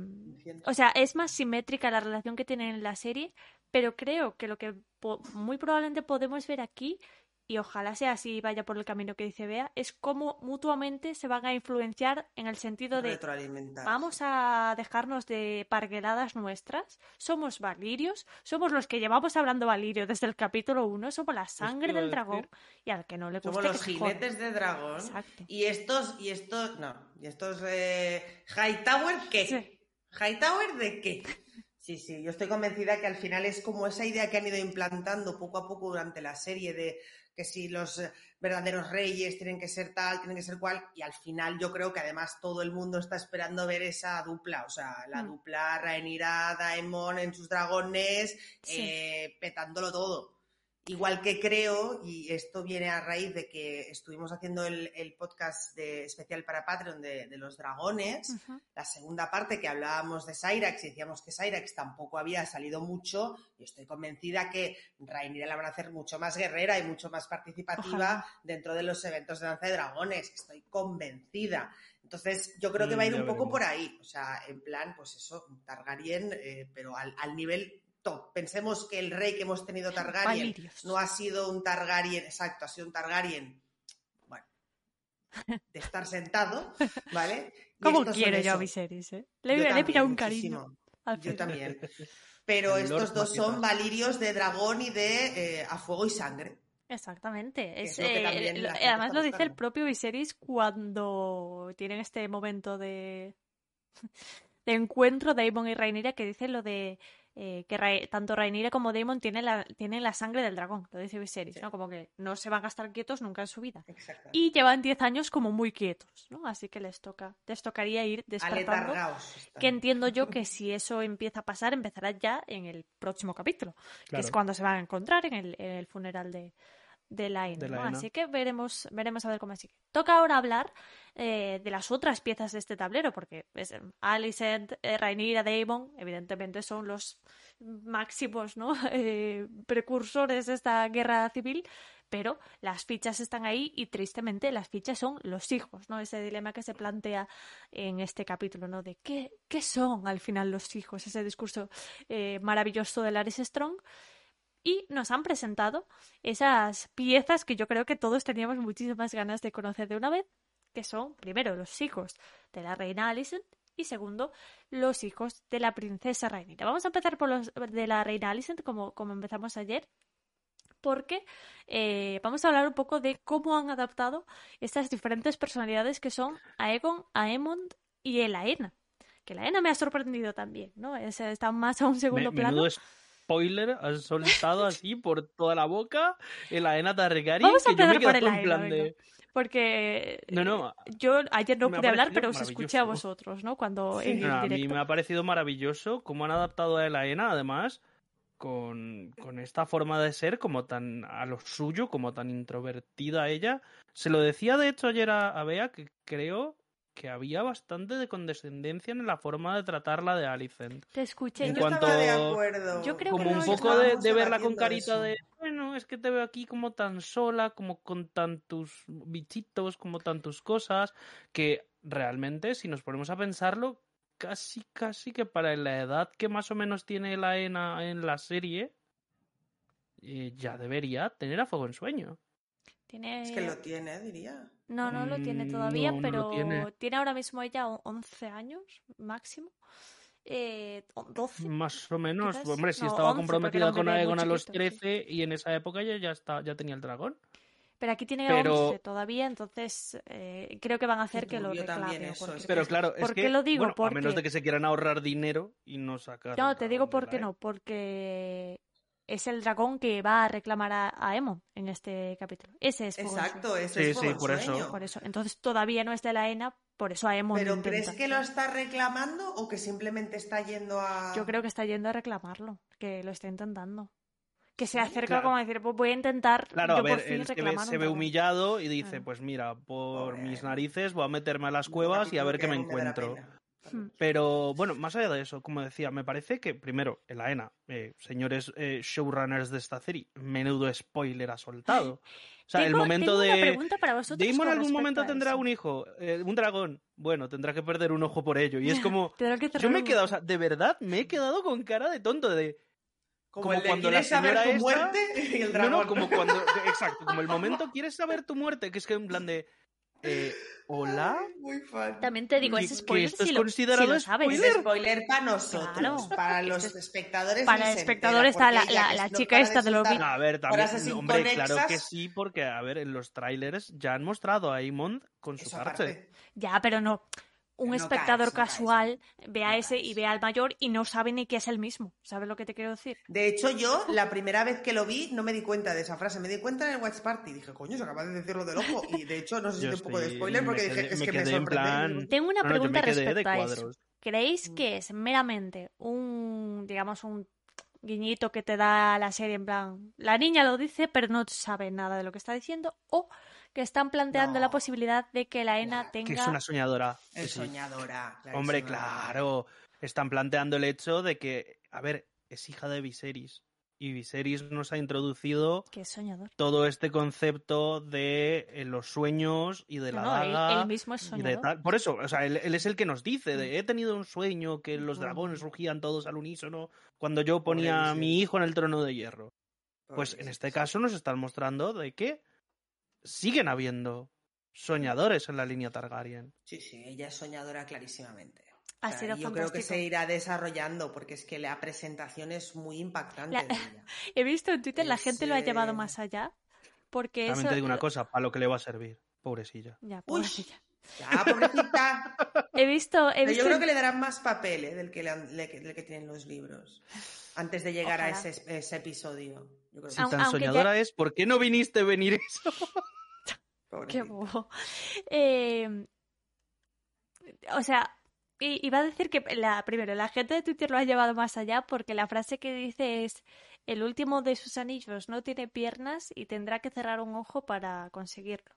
o sea, es más simétrica la relación que tienen en la serie, pero creo que lo que muy probablemente podemos ver aquí, y ojalá sea así y vaya por el camino que dice Bea, es cómo mutuamente se van a influenciar en el sentido de Retroalimentar. vamos a dejarnos de pargueladas nuestras, somos valirios, somos los que llevamos hablando valirio desde el capítulo 1, somos la sangre del decir. dragón, y al que no le guste Somos los jinetes de dragón. Exacto. Y estos, y estos, no, y estos eh, Hightower, ¿qué? Sí. ¿Hightower de qué? Sí, sí, yo estoy convencida que al final es como esa idea que han ido implantando poco a poco durante la serie de que si los eh, verdaderos reyes tienen que ser tal, tienen que ser cual, y al final yo creo que además todo el mundo está esperando ver esa dupla, o sea, la Mm. dupla Rhaenyra, Daemon en sus dragones, Sí. eh, petándolo todo. Igual que creo, y esto viene a raíz de que estuvimos haciendo el, el podcast de, especial para Patreon de, de los dragones, la segunda parte que hablábamos de Cyrax y decíamos que Cyrax tampoco había salido mucho, y estoy convencida que Rhaenyra la van a hacer mucho más guerrera y mucho más participativa Ojalá. dentro de los eventos de Danza de Dragones, estoy convencida. Entonces, yo creo que Mm, va a ir un poco veremos. por ahí, o sea, en plan, pues eso, Targaryen, eh, pero al, al nivel top. Pensemos que el rey que hemos tenido Targaryen Valirios. no ha sido un Targaryen, exacto, ha sido un Targaryen, bueno, de estar sentado, ¿vale? Y ¿Cómo quiero yo a. Viserys, eh? Le, Yo le he también, pillado un cariño. Yo también. Pero El estos Lord dos son valirios de dragón y de eh, a fuego y sangre. Exactamente. Es, es lo que eh, lo- además lo dice el propio Viserys cuando tienen este momento de, de encuentro Daemon y Rhaenyra que dice lo de eh, que tanto Rhaenyra como Daemon tienen la, tienen la sangre del dragón, lo dice Viserys, Sí. ¿no? Como que no se van a estar quietos nunca en su vida. Exacto. Y llevan 10 años como muy quietos, ¿no? Así que les toca, les tocaría ir despertando. Que entiendo yo que si eso empieza a pasar, empezará ya en el próximo capítulo, que es cuando se van a encontrar en el, en el funeral de, de De ¿no? Laena. Así que veremos, veremos a ver cómo sigue. Toca ahora hablar eh, de las otras piezas de este tablero, porque es, eh, Alicent, eh, Rhaenyra, Daemon, evidentemente son los máximos ¿no? Eh, precursores de esta guerra civil, pero las fichas están ahí y tristemente las fichas son los hijos, ¿no? Ese dilema que se plantea en este capítulo, ¿no? De qué, qué son al final los hijos, ese discurso eh, maravilloso de Laris Strong. Y nos han presentado esas piezas que yo creo que todos teníamos muchísimas ganas de conocer de una vez, que son, primero, los hijos de la reina Alicent y segundo, los hijos de la princesa Rhaenyra. Vamos a empezar por los de la reina Alicent, como, como empezamos ayer, porque eh, vamos a hablar un poco de cómo han adaptado estas diferentes personalidades que son Aegon, Aemond y Elaena. Que Elaena me ha sorprendido también, ¿no? Es, está más a un segundo Me- plano. Menudo spoiler, has soltado así por toda la boca el Aena Targaryen. Vamos a que yo me empezar por quedo en plan venga. de... Porque No, no, yo ayer no pude hablar, pero os escuché a vosotros, ¿no? Cuando Sí. en No, a mí directo. me ha parecido maravilloso cómo han adaptado a Elaena, además, con, con esta forma de ser como tan a lo suyo, como tan introvertida ella. Se lo decía de hecho ayer a, a Bea que creo que había bastante de condescendencia en la forma de tratarla de Alicent. Te escuché. En Yo cuanto- estaba de acuerdo. Yo creo Como que un no poco de, verla con carita eso. de, bueno, es que te veo aquí como tan sola, como con tantos bichitos, como tantas cosas, que realmente, si nos ponemos a pensarlo, casi, casi que para la edad que más o menos tiene la ENA en la serie, eh, ya debería tener a fuego en sueño. Tiene... Es que lo tiene, diría. No, no lo tiene Mm, todavía, no, no pero tiene. tiene. ahora mismo ella o- 11 años máximo. Eh, o 12. Más o menos. Quizás- Hombre, si no, estaba 11, porque comprometida con Aegon a los chiquito, sí. 13 y en esa época ya, ya, está, ya tenía el dragón. Pero aquí tiene pero- 11 todavía, entonces eh, creo que van a hacer que lo reclame. también o eso, porque- es Pero claro, es ¿Por que, qué lo digo? bueno, a menos de que se quieran ahorrar dinero y no sacar. No, te digo por qué no, porque es el dragón que va a reclamar a, a Aemon en este capítulo. Ese es Exacto, ese Sí, es sí, fuego por eso. Por eso. Entonces todavía no es de la ENA, por eso Aemon ¿Pero intenta. crees que lo está reclamando o que simplemente está yendo a...? Yo creo que está yendo a reclamarlo, que lo está intentando. Que se Sí, acerca claro. como a decir, pues voy a intentar Claro, yo a ver, por fin él se ve, se ve dragón". humillado y dice, pues mira, por Pobre. mis narices voy a meterme a las cuevas y a ver qué me a encuentro. Hmm. Pero bueno, más allá de eso, como decía, me parece que primero, el AENA, eh, señores eh, showrunners de esta serie, menudo spoiler ha soltado. O sea, el momento tengo una de... pregunta para vosotros Damon con en algún momento tendrá un hijo, eh, un dragón. Bueno, tendrá que perder un ojo por ello. Y es como... Yo me he quedado, o sea, de verdad, me he quedado con cara de tonto de... Como, Como el de cuando la ¿quieres saber señora tu esta- muerte y el dragón. No, no, como cuando. Exacto, como el momento quieres saber tu muerte, que es que en plan de. Eh, ¿Hola? Ay, Muy fan. También te digo, ¿Que- es spoiler esto es si lo, considerado si lo sabes. Es spoiler? spoiler para nosotros, Claro. para los es- espectadores. para el espectador está la- la- la es lo chica esta de lo No, a ver, también. Hombre, claro inconexas. que sí, porque, a ver, en los trailers ya han mostrado a Aemond con su Eso aparte. Ya, pero no. Un No espectador caes, no caes, casual ve a No ese caes. y ve al mayor y no sabe ni que es el mismo. ¿Sabes lo que te quiero decir? De hecho, yo la primera vez que lo vi no me di cuenta de esa frase, me di cuenta en el Watch Party. Dije, coño, se acaba de decirlo del ojo. Y de hecho, no sé si un poco de spoiler porque me dije, es que me sorprende. plan- Tengo una pregunta respecto a eso. ¿Creéis Mm. que es meramente un, digamos, un guiñito que te da la serie en plan, la niña lo dice pero no sabe nada de lo que está diciendo? ¿O que están planteando la posibilidad de que la ENA tenga... Que es una soñadora. Es sí. soñadora. Hombre, claro. Están planteando el hecho de que, a ver, es hija de Viserys. Y Viserys nos ha introducido Que es soñador. todo este concepto de eh, los sueños y de la No, no, él, daga. él mismo es soñador. tal. Por eso, o sea, él, él es el que nos dice de he tenido un sueño que los Mm. dragones rugían todos al unísono cuando yo ponía a mi hijo en el trono de hierro. Pues en este caso nos están mostrando de que siguen habiendo soñadores en la línea Targaryen. Sí, sí, ella es soñadora clarísimamente. Ha sido yo creo que se irá desarrollando porque es que la presentación es muy impactante La- de ella. He visto en Twitter la gente lo ha llevado Ese- más allá. Porque También eso... te digo una cosa, para lo que le va a servir, pobrecilla. Ya, Uy, pobrecilla. Ya, pobrecita. He visto... He Pero visto yo creo que le darán más papel ¿eh? del, que le han- le- del que tienen los libros. Antes de llegar a ese episodio. Yo creo que Si tan aunque ya- soñadora es, ¿por qué no viniste a venir eso? Qué bobo. Eh, o sea, iba a decir que la, primero, la gente de Twitter lo ha llevado más allá porque la frase que dice es el último de sus anillos no tiene piernas y tendrá que cerrar un ojo para conseguirlo.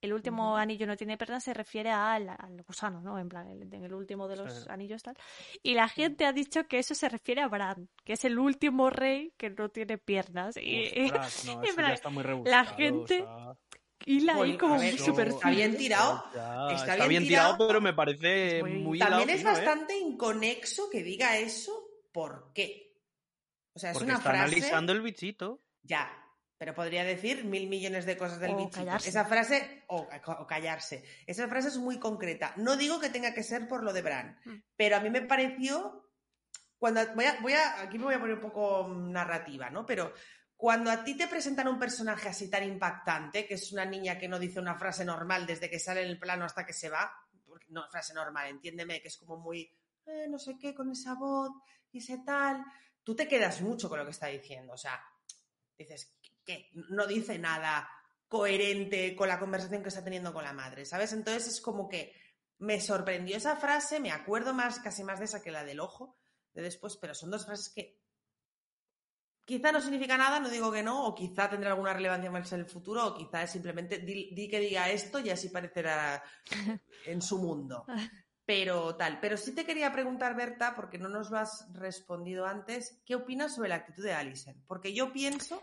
El último anillo no tiene pernas se refiere al, al gusano, ¿no? En plan, el- en el último de los Sí. anillos tal. Y la gente ha dicho que eso se refiere a Bran, que es el último rey que no tiene piernas. Y, Ostras, no, plan, ya está muy rebuscado. gente- o sea, y la ahí Jolín, como ver, super está bien tirado. ya, está está, bien bien tirado, tirado. pero me parece Es muy- muy También es ¿eh? bastante inconexo que diga eso. ¿Por qué? O sea, es Porque una está frase. analizando el bichito. Ya, pero podría decir mil millones de cosas del O bichito. callarse. Esa frase, o, o callarse. Esa frase es muy concreta. No digo que tenga que ser por lo de Bran, Mm. pero a mí me pareció. Cuando voy a, voy a, aquí me voy a poner un poco narrativa, ¿no? Pero cuando a ti te presentan un personaje así tan impactante, que es una niña que no dice una frase normal desde que sale en el plano hasta que se va, porque no frase normal, entiéndeme, que es como muy, eh, no sé qué, con esa voz y ese tal, tú te quedas mucho con lo que está diciendo, o sea, dices, ¿qué? No dice nada coherente con la conversación que está teniendo con la madre, ¿sabes? Entonces es como que me sorprendió esa frase, me acuerdo más, casi más de esa que la del ojo de después, pero son dos frases que quizá no significa nada, no digo que no, o quizá tendrá alguna relevancia más en el futuro, o quizá es simplemente di, di que diga esto y así parecerá en su mundo. Pero tal, pero sí te quería preguntar, Berta, porque no nos lo has respondido antes, ¿qué opinas sobre la actitud de Alison? Porque yo pienso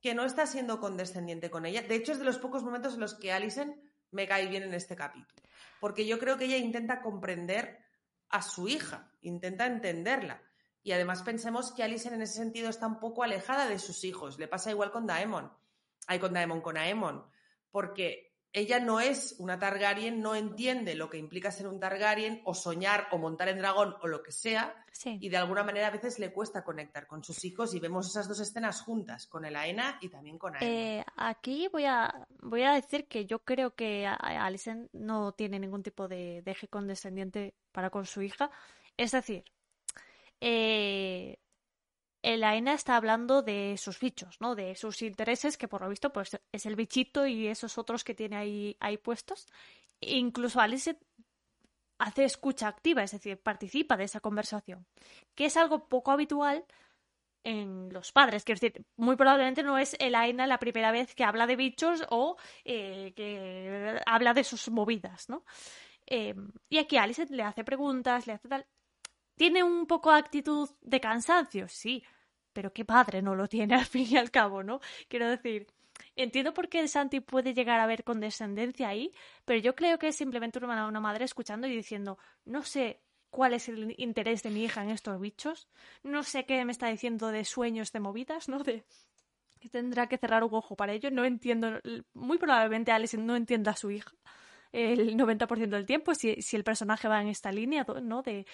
que no está siendo condescendiente con ella. De hecho, es de los pocos momentos en los que Alison me cae bien en este capítulo. Porque yo creo que ella intenta comprender a su hija, intenta entenderla. Y además pensemos que Alison en ese sentido está un poco alejada de sus hijos. Le pasa igual con Daemon. Hay con Daemon, con Aemon. Porque ella no es una Targaryen, no entiende lo que implica ser un Targaryen o soñar o montar en dragón o lo que sea. Sí. Y de alguna manera a veces le cuesta conectar con sus hijos y vemos esas dos escenas juntas, con el Aena y también con Aemon. Eh, aquí voy a, voy a decir que yo creo que a- a Alicent no tiene ningún tipo de, de eje condescendiente para con su hija. Es decir, eh, el Aena está hablando de sus bichos, ¿no? De sus intereses, que por lo visto pues, es el bichito y esos otros que tiene ahí, puestos. E incluso Alicent hace escucha activa, es decir, participa de esa conversación, que es algo poco habitual en los padres. Quiero decir, muy probablemente no es el Aina la primera vez que habla de bichos o eh, que habla de sus movidas, ¿no? Eh, y aquí Alice le hace preguntas, le hace tal. ¿Tiene un poco actitud de cansancio? Sí, pero qué padre no lo tiene al fin y al cabo, ¿no? Quiero decir, entiendo por qué Santi puede llegar a ver condescendencia ahí, pero yo creo que es simplemente una, una madre escuchando y diciendo, no sé cuál es el interés de mi hija en estos bichos, no sé qué me está diciendo de sueños de movidas, ¿no? De que tendrá que cerrar un ojo para ello. No entiendo, muy probablemente Alice no entienda a su hija el 90% del tiempo, si, si el personaje va en esta línea, ¿no? De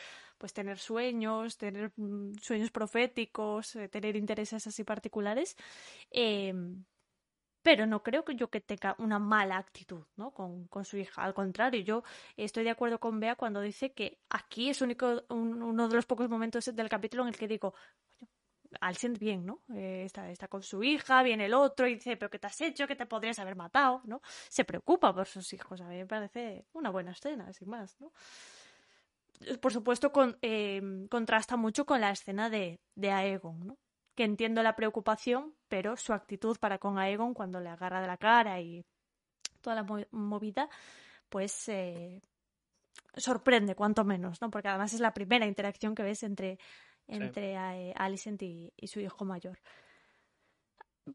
pues tener sueños, tener mm, sueños proféticos, eh, tener intereses así particulares. Eh, pero no creo que yo que tenga una mala actitud ¿no? con, con, su hija. Al contrario, yo estoy de acuerdo con Bea cuando dice que aquí es único, un, uno de los pocos momentos del capítulo en el que digo, Alcent bien, ¿no? Eh, está, está, con su hija, viene el otro y dice, pero ¿qué te has hecho? ¿Qué te podrías haber matado? ¿no? Se preocupa por sus hijos. A mí me parece una buena escena, sin más, ¿no? Por supuesto, con, eh, contrasta mucho con la escena de, de Aegon, ¿no? Que entiendo la preocupación, pero su actitud para con Aegon cuando le agarra de la cara y toda la movida, pues eh, sorprende, cuanto menos, ¿no? Porque además es la primera interacción que ves entre entre sí. Alicent y, y, su hijo mayor.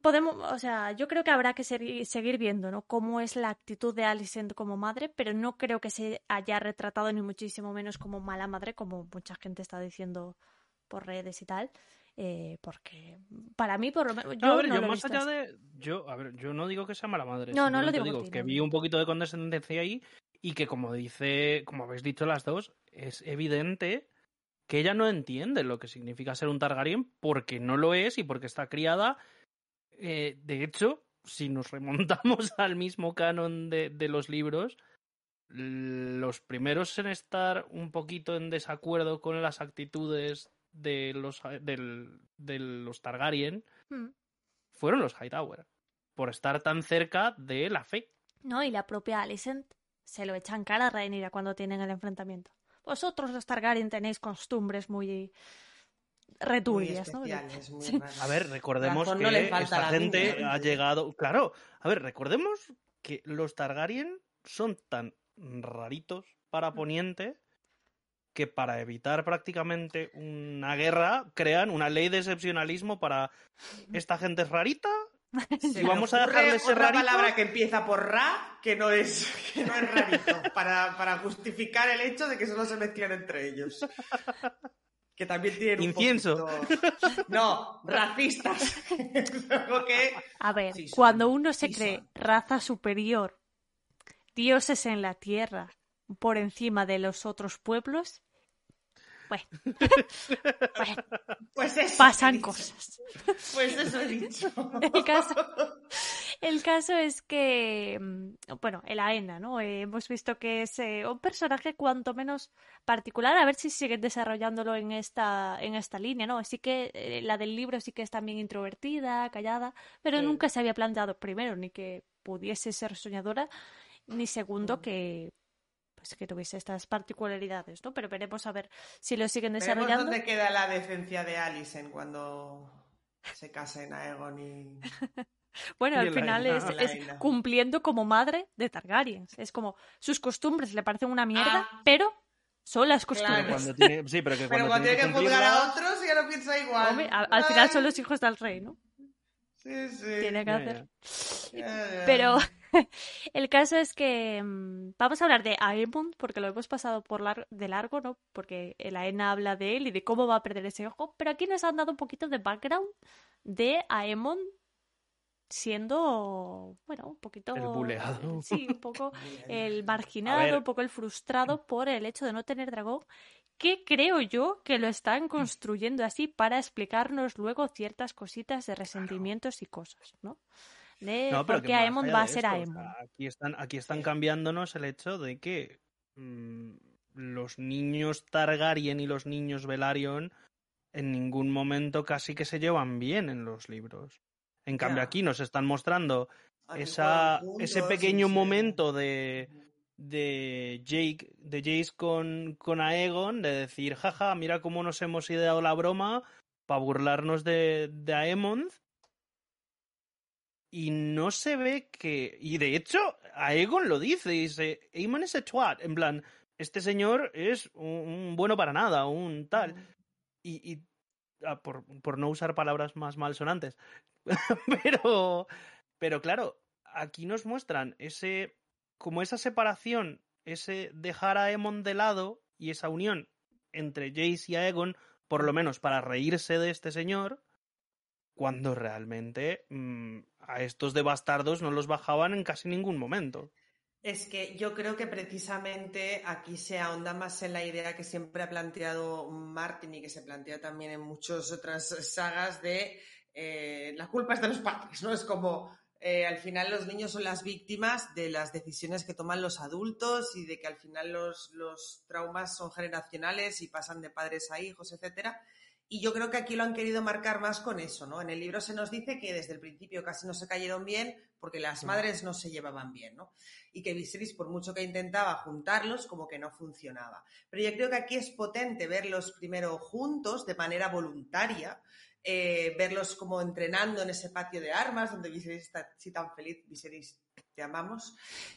Podemos, o sea, yo creo que habrá que seguir, seguir viendo, ¿no? Cómo es la actitud de Alicent como madre, pero no creo que se haya retratado ni muchísimo menos como mala madre, como mucha gente está diciendo por redes y tal. Eh, porque para mí, por lo menos, yo no, a ver, no yo más allá así. de, yo, a ver, yo no digo que sea mala madre. No, no lo digo, digo ti, que no. vi un poquito de condescendencia ahí y que como dice, como habéis dicho las dos, es evidente que ella no entiende lo que significa ser un Targaryen porque no lo es y porque está criada. Eh, de hecho, si nos remontamos al mismo canon de, de, los libros, los primeros en estar un poquito en desacuerdo con las actitudes de los, de, de los Targaryen mm. fueron los Hightower, por estar tan cerca de la fe. No, y la propia Alicent se lo echan cara a Rhaenyra cuando tienen el enfrentamiento vosotros los Targaryen tenéis costumbres muy returbias, ¿no? A ver, recordemos Razón que no le falta esta la gente ha llegado, claro, a ver, recordemos que los Targaryen son tan raritos para Poniente que para evitar prácticamente una guerra crean una ley de excepcionalismo para esta gente es rarita Se y vamos a dejarle ser otra palabra que empieza por ra que no es, que no es rarito, para, para justificar el hecho de que solo se mezclan entre ellos. Que también tienen un Incienso. poquito- No, racistas. Es algo que... A ver, Sí cuando uno se sí cree son. raza superior, dioses en la tierra, por encima de los otros pueblos, bueno, bueno, Pues eso he pasan cosas. Pues eso he dicho. El caso, el caso es que, mm, bueno, el Aena, ¿no? Eh, hemos visto que es eh, un personaje cuanto menos particular, a ver si siguen desarrollándolo en esta, en esta línea, ¿no? Así que eh, la del libro sí que es también introvertida, callada, pero Sí. nunca se había planteado primero ni que pudiese ser soñadora, ni segundo que pues que tuviese estas particularidades, ¿no? Pero veremos a ver si lo siguen Veremos desarrollando. dónde queda la decencia de Alicent cuando se casen Aegon y... Bueno, Y al final es, cumpliendo como madre de Targaryens. Es como sus costumbres le parecen una mierda, Ah. pero son las Claro. Pero costumbres. cuando tiene, sí, pero que Pero cuando, cuando tiene que juzgar cumplirlas- a otros ya no piensa igual. Hombre, al final son los hijos del rey, ¿no? Sí, sí. Tiene que hacer. Pero el caso es que mm, vamos a hablar de Aemond porque lo hemos pasado por lar- de largo, ¿no? Porque el Aena habla de él y de cómo va a perder ese ojo, pero aquí nos han dado un poquito de background de Aemond siendo, bueno, un poquito El buleado. Sí, un poco el A marginado, un poco el frustrado por el hecho de no tener dragón, que creo yo que lo están construyendo así para explicarnos luego ciertas cositas de resentimientos y cosas, ¿no? De No, pero por qué Aemon va a ser o Aemon. sea, aquí están, aquí están Sí. cambiándonos el hecho de que mm, los niños Targaryen y los niños Velaryon en ningún momento casi que se llevan bien en los libros. En cambio, aquí nos están mostrando esa, ese pequeño momento de, de Jake, de Jace con, con Aegon, de decir, jaja, mira cómo nos hemos ideado la broma para burlarnos de, de Aemond. Y no se ve que. Y de hecho, Aegon lo dice, dice, Aemon es a twat. En plan, este señor es un, un bueno para nada, un tal. Y, y- ah, por, por no usar palabras más malsonantes. pero, pero claro, aquí nos muestran ese, como esa separación, ese dejar a Aemon de lado y esa unión entre Jace y Aegon, por lo menos para reírse de este señor, cuando realmente mm, a estos de bastardos no los bajaban en casi ningún momento. Es que yo creo que precisamente aquí se ahonda más en la idea que siempre ha planteado Martin y que se plantea también en muchas otras sagas de eh, la culpa es de los padres, ¿no? Es como eh, al final los niños son las víctimas de las decisiones que toman los adultos y de que al final los, los traumas son generacionales y pasan de padres a hijos, etcétera. Y yo creo que aquí lo han querido marcar más con eso, ¿no? En el libro se nos dice que desde el principio casi no se cayeron bien porque las madres no se llevaban bien, ¿no? y que Viserys, por mucho que intentaba juntarlos, como que no funcionaba. Pero yo creo que aquí es potente verlos primero juntos de manera voluntaria, eh, verlos como entrenando en ese patio de armas, donde Viserys está así tan feliz. Viserys, te amamos.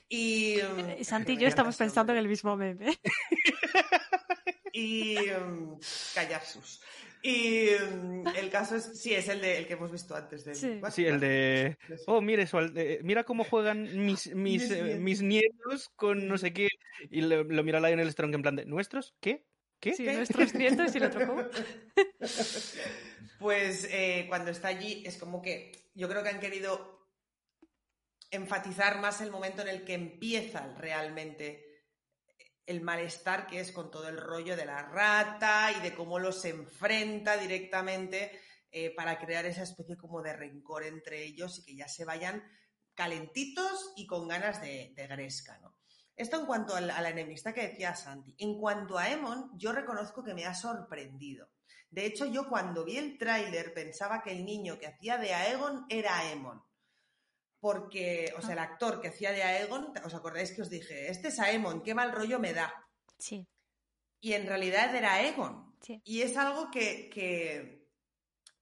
Y, Santi y yo estamos pensando en el mismo meme. y um, callar sus. Y um, el caso es, sí, es el, de, el que hemos visto antes. Del, Sí. Sí, el de... Oh, mire, su al- eh, mira cómo juegan mis, mis, Mis eh, nietos. mis nietos con no sé qué. Y lo, lo mira Lionel Strong en plan de, ¿nuestros? ¿Qué? ¿Qué? Sí, ¿Qué? nuestros nietos y el otro cómo. Pues eh, cuando está allí es como que yo creo que han querido enfatizar más el momento en el que empieza realmente el malestar que es con todo el rollo de la rata y de cómo los enfrenta directamente eh, para crear esa especie como de rencor entre ellos y que ya se vayan calentitos y con ganas de, de gresca, ¿no? Esto en cuanto a la, a la enemistad que decía Santi. En cuanto a Emon, yo reconozco que me ha sorprendido. De hecho, yo cuando vi el tráiler pensaba que el niño que hacía de Aegon era Aemon. Porque, o sea, el actor que hacía de Aegon, ¿os acordáis que os dije? Este es Aemon, qué mal rollo me da. Sí, Y en realidad era Aegon. sí. Y es algo que, que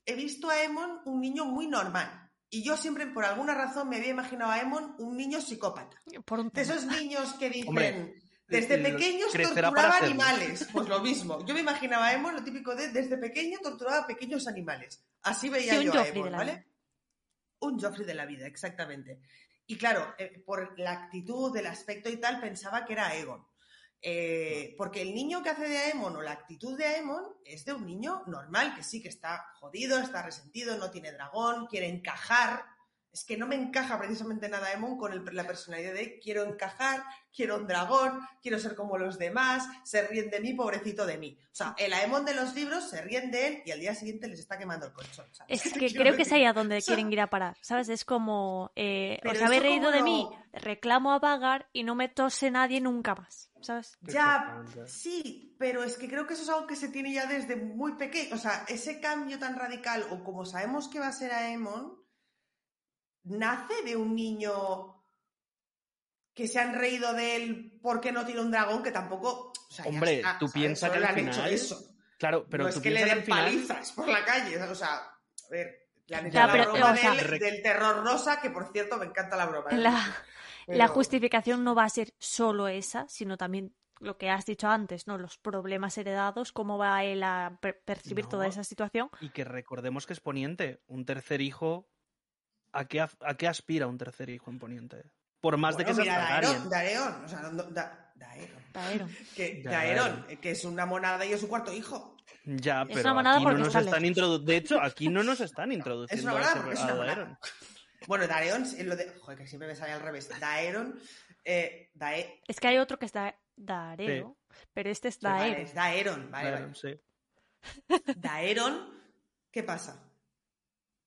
he visto a Aemon un niño muy normal. Y yo siempre, por alguna razón, me había imaginado a Aemon un niño psicópata. Por un De esos niños que dicen, Hombre, desde pequeños torturaba animales. Pues lo mismo. Yo me imaginaba a Aemon lo típico de, desde pequeño torturaba pequeños animales. Así veía Sí, yo a la ¿vale? vida. Un Joffrey de la vida, exactamente. Y claro, eh, por la actitud, el aspecto y tal, pensaba que era Aegon. Eh, porque el niño que hace de Aemon o la actitud de Aemon es de un niño normal, que sí, que está jodido, está resentido, no tiene dragón, quiere encajar. Es que no me encaja precisamente nada Aemon con el- la personalidad de quiero encajar, quiero un dragón, quiero ser como los demás, se ríen de mí, pobrecito de mí. O sea, el Aemon de los libros se ríen de él y al día siguiente les está quemando el colchón. ¿sabes? Es que creo que es ahí a donde O sea, quieren ir a parar, ¿sabes? Es como, eh, Pero os habéis reído de mí, reclamo a Vagar y no me tose nadie nunca más, ¿sabes? Ya, sí, pero es que creo que eso es algo que se tiene ya desde muy pequeño. O sea, ese cambio tan radical, o como sabemos que va a ser Aemon, nace de un niño que se han reído de él porque no tiene un dragón, que tampoco. o sea, ya Hombre, está, tú ¿sabes? piensa Solo que le al han hecho final- eso. Claro, pero no tú es que le piensas den final- palizas por la calle. O sea, a ver, le han hecho Ya, la pero, broma o sea- del, del terror rosa, que por cierto me encanta la broma. ¿eh? La, la justificación no va a ser solo esa, sino también lo que has dicho antes, ¿no? Los problemas heredados, cómo va él a per- percibir toda esa situación. Y que recordemos que es Poniente, un tercer hijo. ¿A qué, a qué aspira un tercer hijo en Poniente? Por más de que Bueno, sea mira, Targaryen. Daeron, Daeron, o sea, no- Da- Daeron. Daeron. Que, Daeron, que es una monada y es su cuarto hijo. Ya, Es pero una monada aquí no nos está están introduciendo. De hecho, aquí no nos están Es introduciendo una a, monada ese- porque es a una Daeron. monada. Bueno, Daeron, es lo de. Joder, que siempre me sale al revés. Daeron. Eh, Dae, Es que hay otro que es da Darero, pero este es vale, Daero. es Daeron, vale, Daeron, vale. sí. Daeron, ¿qué pasa?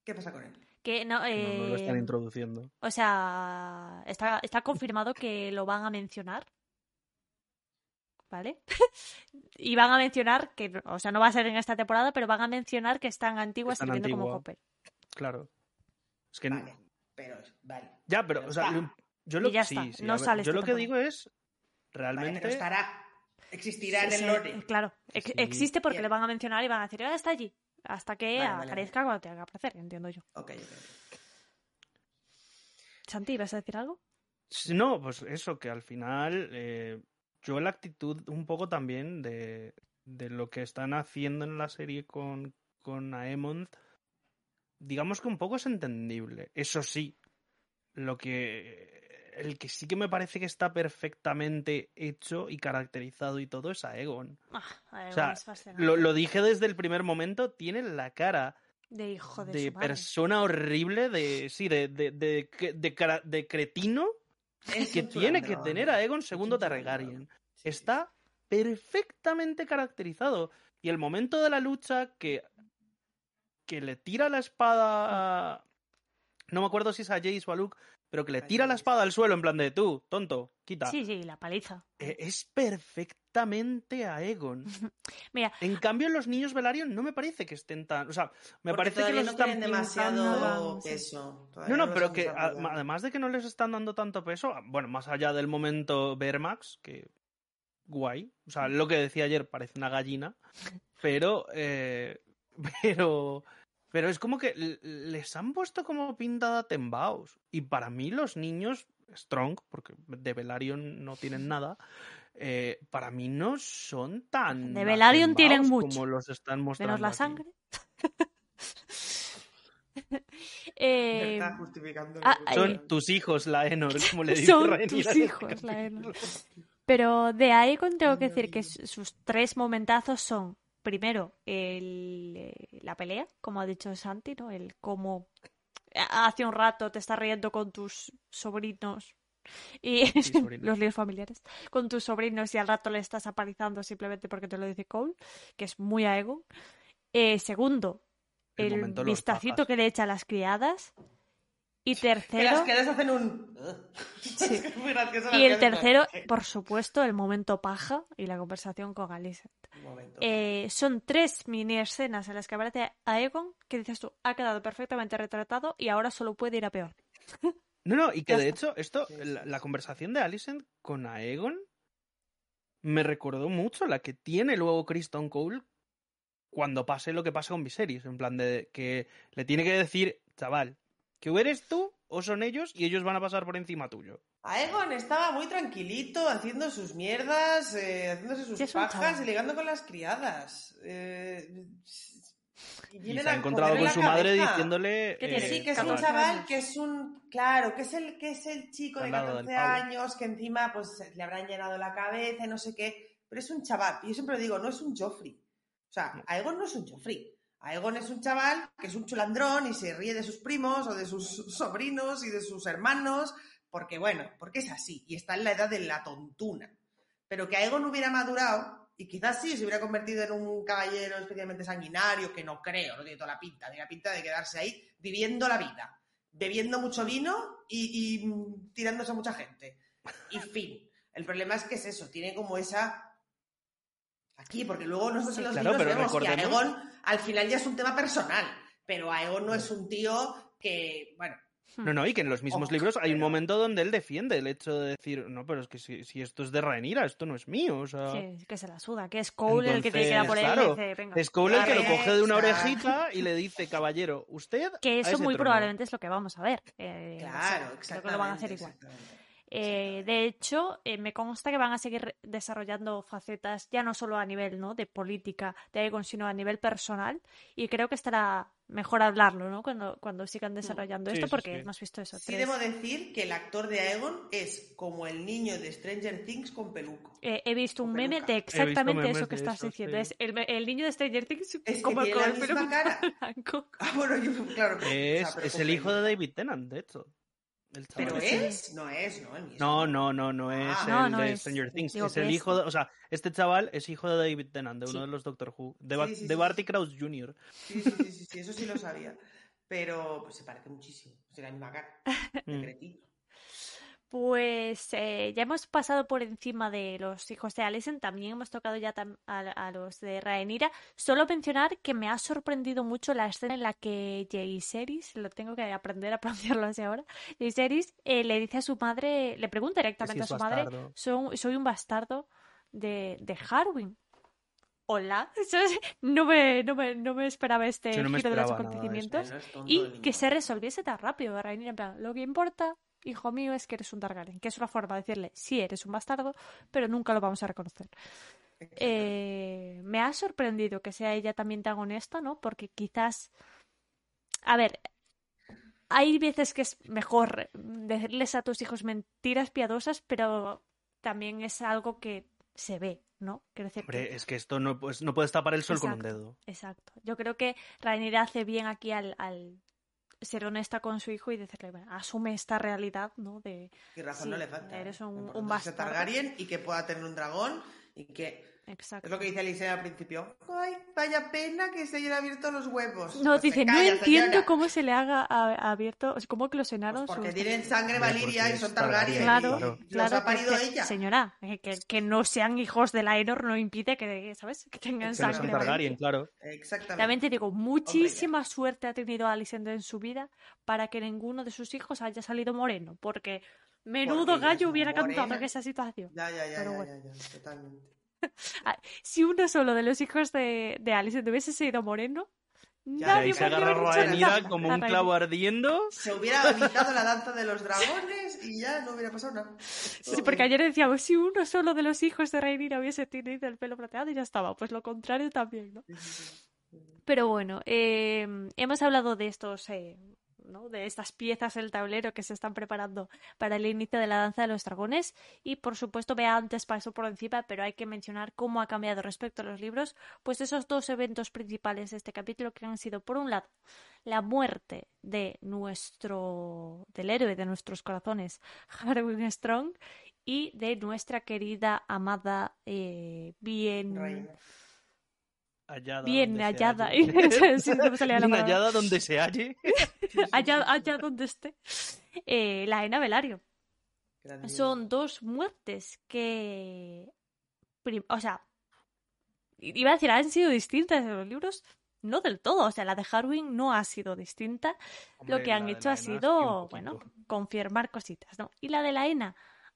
¿Qué pasa con él? Que no, No, no lo están eh, introduciendo. o sea, está, está confirmado que lo van a mencionar. ¿Vale? y van a mencionar que, o sea, no va a ser en esta temporada, pero van a mencionar que están antiguas Está en sirviendo como. Hopper. Claro. Es que. Vale, pero. Vale. Ya, pero, Pero o sea, está. yo lo, ya sí, está, sí, no ver, sale yo esta lo que digo es. Vale, Realmente. pero estará. Existirá en el sí, lore. Claro, ex- Sí. existe porque Bien. le van a mencionar y van a decir, ah, está allí. Hasta que Vale, vale, aparezca cuando tenga que aparecer, entiendo yo. Ok, ok. Santi, ¿vas a decir algo? No, pues eso, que al final eh, yo la actitud un poco también de, de lo que están haciendo en la serie con, con Aemond, digamos que un poco es entendible. Eso sí, lo que el que sí que me parece que está perfectamente hecho y caracterizado y todo es Aegon. Ah, Aegon O sea, es fascinante. Lo, lo dije desde el primer momento, tiene la cara De hijo de, de su madre. persona horrible, de sí, de, de, de, de cretino Es que tiene que tener a Egon segundo. Targaryen. Sí, Está perfectamente caracterizado. Y el momento de la lucha que, que le tira la espada a... No me acuerdo si es a Jace o a Luke, pero que le tira la espada al suelo en plan de tú, tonto, quita. Sí, sí, la paliza. Eh, Es perfectamente a Egon. Mira, En cambio, los niños Velaryon no me parece que estén tan... O sea, me Porque parece que los no están demasiado peso. No, todavía no, los pero que a- además de que no les están dando tanto peso, bueno, más allá del momento Vermax, que guay, o sea, lo que decía ayer parece una gallina, pero, eh, pero, pero es como que les han puesto como pintada tembaos y para mí los niños Strong, porque de Velaryon no tienen nada, eh, para mí no son tan De Velaryon tienen mucho. como los están mostrando menos la aquí. sangre. Eh, Está justificando ah, Son eh, tus hijos, la Enor, como le dice son Rhaenyra tus hijos, la. Enor. Pero de Aegon tengo que decir que sus tres momentazos son, primero, el, eh, la pelea, como ha dicho Santi, ¿no? El cómo hace un rato te estás riendo con tus sobrinos y los líos familiares, con tus sobrinos y al rato le estás apalizando simplemente porque te lo dice Cole, que es muy Aegon. Eh, segundo, El vistacito que le echa a las criadas. Y Que las tercero, quedas hacen un. Sí. Es muy gracioso las y el plan, tercero, por supuesto, el momento paja y la conversación con Alicent. Eh, son tres mini escenas en las que aparece Aegon que dices tú, ha quedado perfectamente retratado y ahora solo puede ir a peor. No, no, y que de hecho, esto, Sí, la, sí, la sí. conversación de Alicent con Aegon me recordó mucho la que tiene luego Kristen Cole cuando pase lo que pasa con Viserys. En plan de que le tiene que decir, chaval, Que o eres tú o son ellos y ellos van a pasar por encima tuyo. Aegon estaba muy tranquilito haciendo sus mierdas, eh, haciéndose sus pajas y ligando con las criadas. Eh, y se ha a encontrado con su madre diciéndole. ¿Qué Que tiene? eh, sí, que es un chaval que es un. Claro, que es el, que es el chico de Al lado del 14 pavo. años que encima pues le habrán llenado la cabeza y no sé qué. Pero es un chaval. Y yo siempre digo, no es un Joffrey. O sea, No. Aegon no es un Joffrey. Aegon es un chaval que es un chulandrón y se ríe de sus primos o de sus sobrinos y de sus hermanos. Porque, bueno, porque es así. Y está en la edad de la tontuna. Pero que Aegon hubiera madurado y quizás sí se hubiera convertido en un caballero especialmente sanguinario, que no creo, no tiene toda la pinta, tiene la pinta de quedarse ahí viviendo la vida, bebiendo mucho vino y, y, tirándose a mucha gente. Y fin. El problema es que es eso, tiene como esa... Aquí, porque luego nosotros en los claro, libros pero vemos que Aegon al final ya es un tema personal, pero Aegon no es un tío que, bueno, No, no, y que en los mismos libros hay un momento donde él defiende el hecho de decir, no, pero es que si, si esto es de Rhaenyra, esto no es mío, o sea... Que, que se la suda, que es Cole el que tiene que ir a por él y dice, venga. Es Cole el que lo Claro, coge de una orejita y le dice, caballero, usted... Que eso muy trono". probablemente es lo que vamos a ver. Eh, claro, sí, exactamente. Creo que lo van a hacer igual. Eh, de hecho, eh, me consta que van a seguir desarrollando facetas ya no solo a nivel ¿no? de política de Aegon, sino a nivel personal. Y creo que estará mejor hablarlo ¿no? cuando, cuando sigan desarrollando Sí, esto, porque sí. hemos visto eso. Sí tres- debo decir que el actor de Aegon es como el niño de Stranger Things con peluco. Eh, he visto un meme peluca. de exactamente eso que estás eso, diciendo. sí. Es el, el niño de Stranger Things que como tiene con la el misma cara. blanco. Ah, bueno, yo, claro. pero- o sea, Es, es el hijo peluca. de David Tennant, de hecho. El Pero es, no es, no, el mismo. No, no, no, no es Ah. No, el no de es. Stranger Things. Digo Es el es- hijo de. O sea, este chaval es hijo de David Tennant, de uno de los Doctor Who. De, Ba- Sí, sí, de sí, Barty sí. Krauss Jr. Sí, sí, sí, sí, sí, eso sí lo sabía. Pero pues, se parece muchísimo. Tiene la misma cara. de Mm. cretino. Pues eh, ya hemos pasado por encima de los hijos de Alicent, también hemos tocado ya a, a los de Rhaenyra. Solo mencionar que me ha sorprendido mucho la escena en la que Jaehaerys, lo tengo que aprender a pronunciarlo así ahora, Jaehaerys eh, le dice a su madre, le pregunta directamente a su madre, bastardo. "Son- soy un bastardo de, de Harwin. Hola. No me, no me, no me esperaba este no me giro de los eso. acontecimientos es y que se resolviese tan rápido. Rhaenyra, en plan, lo que importa, hijo mío, es que eres un Targaryen, que es una forma de decirle, sí, eres un bastardo, pero nunca lo vamos a reconocer. Eh, me ha sorprendido que sea ella también tan honesta, ¿no? Porque quizás, a ver, hay veces que es mejor decirles a tus hijos mentiras piadosas, pero también es algo que se ve, ¿no? Que- Hombre, es que esto no, pues, no puedes tapar el sol con un dedo. Exacto. Yo creo que Rhaenyra hace bien aquí al, al ser honesta con su hijo y decirle, bueno, asume esta realidad, ¿no? De, Y razón Sí, no le falta. eres un- un bastardo. Targaryen y que pueda tener un dragón y que... exacto. Es lo que dice Alicia al principio. Ay, vaya pena que se hayan abierto los huevos. No, Pues dice, no entiendo señora. cómo se le haga a- abierto, o sea, cómo que los Pues enanos... porque tienen sangre valiria y son Targaryen. Claro, y claro. los claro, ha parido que- ella. señora, eh, que, que no sean hijos de la Aenor no impide que, ¿sabes? Que tengan Que Que no sangre. Targaryen, claro. Exactamente. También te digo, muchísima suerte ha tenido Alicent en su vida para que ninguno de sus hijos haya salido moreno, porque menudo Porque gallo hubiera cantado en esa situación. Ya, ya, ya, Pero ya, bueno. ya, ya, totalmente. Si uno solo de los hijos de, de Alicent hubiese sido moreno, Ya, ahí se dicho Rhaenyra nada. como A un clavo ardiendo. Se hubiera evitado la danza de los dragones y ya no hubiera pasado nada. Sí, porque ayer decíamos, si uno solo de los hijos de Rhaenyra hubiese tenido el pelo plateado y ya estaba, pues lo contrario también, ¿no? Pero bueno, eh, hemos hablado de estos, eh, De estas piezas del tablero que se están preparando para el inicio de la danza de los dragones y por supuesto vea antes pasó por encima, pero hay que mencionar cómo ha cambiado respecto a los libros, pues esos dos eventos principales de este capítulo que han sido por un lado la muerte de nuestro del héroe de nuestros corazones, Harwin Strong y de nuestra querida amada eh, bien. Hallada bien hallada. Sí, Bien hallada donde se halle. allá, allá donde esté, eh, la Ena Velario. Son dos muertes que, prim- o sea, iba a decir, han sido distintas en los libros, no del todo, o sea, la de Harwin no ha sido distinta, lo que han hecho ha sido, bueno, confirmar cositas, ¿no? Y la de la Ena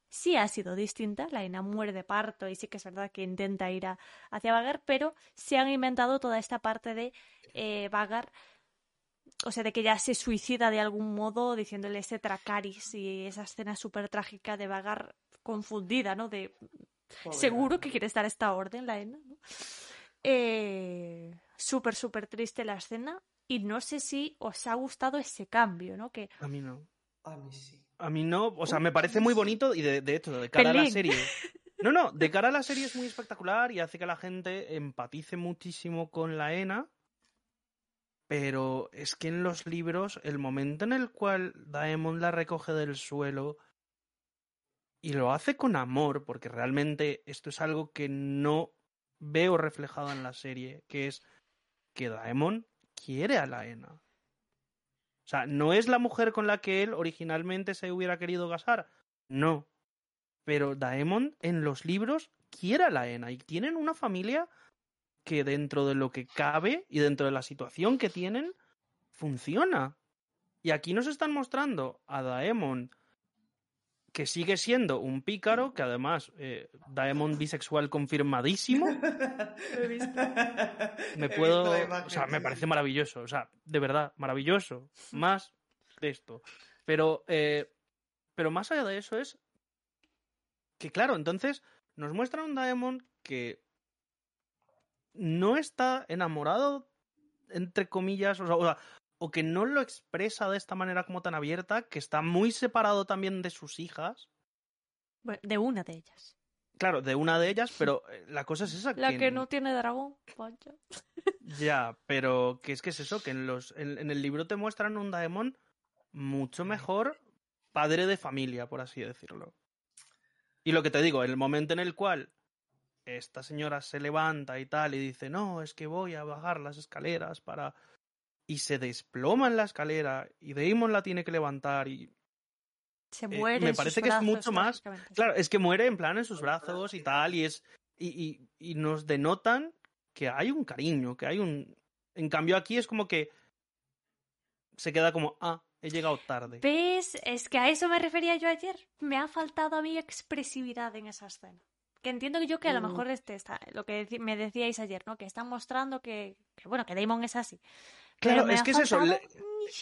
sí ha sido distinta, la Ena muere de parto y sí que es verdad que intenta ir a- hacia Vagar, pero se han inventado toda esta parte de eh, Vagar o sea, de que ella se suicida de algún modo diciéndole este Tracaris y esa escena súper trágica de Vagar confundida, ¿no? De Pobre seguro Ana. que quiere estar esta orden, la Ena, ¿no? Eh, súper, súper triste la escena y no sé si os ha gustado ese cambio, ¿no? Que A mí no. A mí sí. A mí no, o sea, me parece muy bonito y de, de hecho, de cara a la serie. No, no, de cara a la serie es muy espectacular y hace que la gente empatice muchísimo con la ENA. Pero es que en los libros, el momento en el cual Daemon la recoge del suelo y lo hace con amor, porque realmente esto es algo que no veo reflejado en la serie, que es que Daemon quiere a la ENA. O sea, no es la mujer con la que él originalmente se hubiera querido casar. No. Pero Daemon en los libros quiere a la ENA y tienen una familia que dentro de lo que cabe y dentro de la situación que tienen, funciona. Y aquí nos están mostrando a Daemon que sigue siendo un pícaro, que además, eh, Daemon bisexual confirmadísimo, me puedo. O sea, me parece maravilloso. O sea, de verdad, maravilloso. Más de esto. Pero, eh, pero más allá de eso es que, claro, entonces nos muestra un Daemon que no está enamorado, entre comillas, o, sea, o sea, o que no lo expresa de esta manera como tan abierta, que está muy separado también de sus hijas. bueno, de una de ellas. Claro, de una de ellas, pero eh, la cosa es esa. La que no tiene dragón, vaya. Ya, pero que es que es eso, que en, los, en, en el libro te muestran un Daemon mucho mejor padre de familia, por así decirlo. Y lo que te digo, el momento en el cual esta señora se levanta y tal y dice, no, es que voy a bajar las escaleras para... Y se desploma en la escalera y Daemon la tiene que levantar y... Se Eh, muere. me en sus parece que es mucho más-. Claro, es que muere en plan en sus brazos y tal y es... Y, y, y nos denotan que hay un cariño, que hay un... En cambio aquí es como que se queda como, ah, he llegado tarde. ¿Ves? Es que a eso me refería yo ayer. Me ha faltado a mí expresividad en esa escena. Que entiendo yo que a lo Mm. mejor este está, lo que me decíais ayer, ¿no? Que están mostrando que, que, bueno, que Damon es así. Claro, es que es eso. le-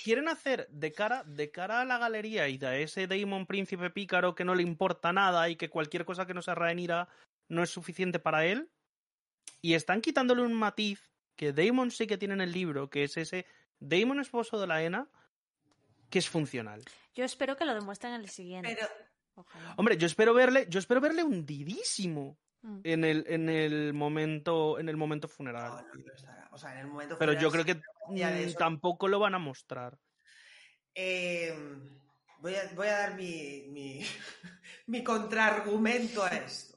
quieren hacer de cara, de cara a la galería y de ese Damon príncipe pícaro que no le importa nada y que cualquier cosa que no sea Rhaenyra no es suficiente para él. Y están quitándole un matiz que Damon sí que tiene en el libro, que es ese Damon esposo de la Ena, que es funcional. Yo espero que lo demuestren en el siguiente. Pero. Hombre, yo espero verle, yo espero verle hundidísimo Mm. en el, en el momento, en el momento no, funeral. no, no estará. O sea, en el momento Pero yo funeral creo que ya de mm, eso. tampoco lo van a mostrar. Eh, voy, a, voy a dar mi, mi, mi contraargumento a esto.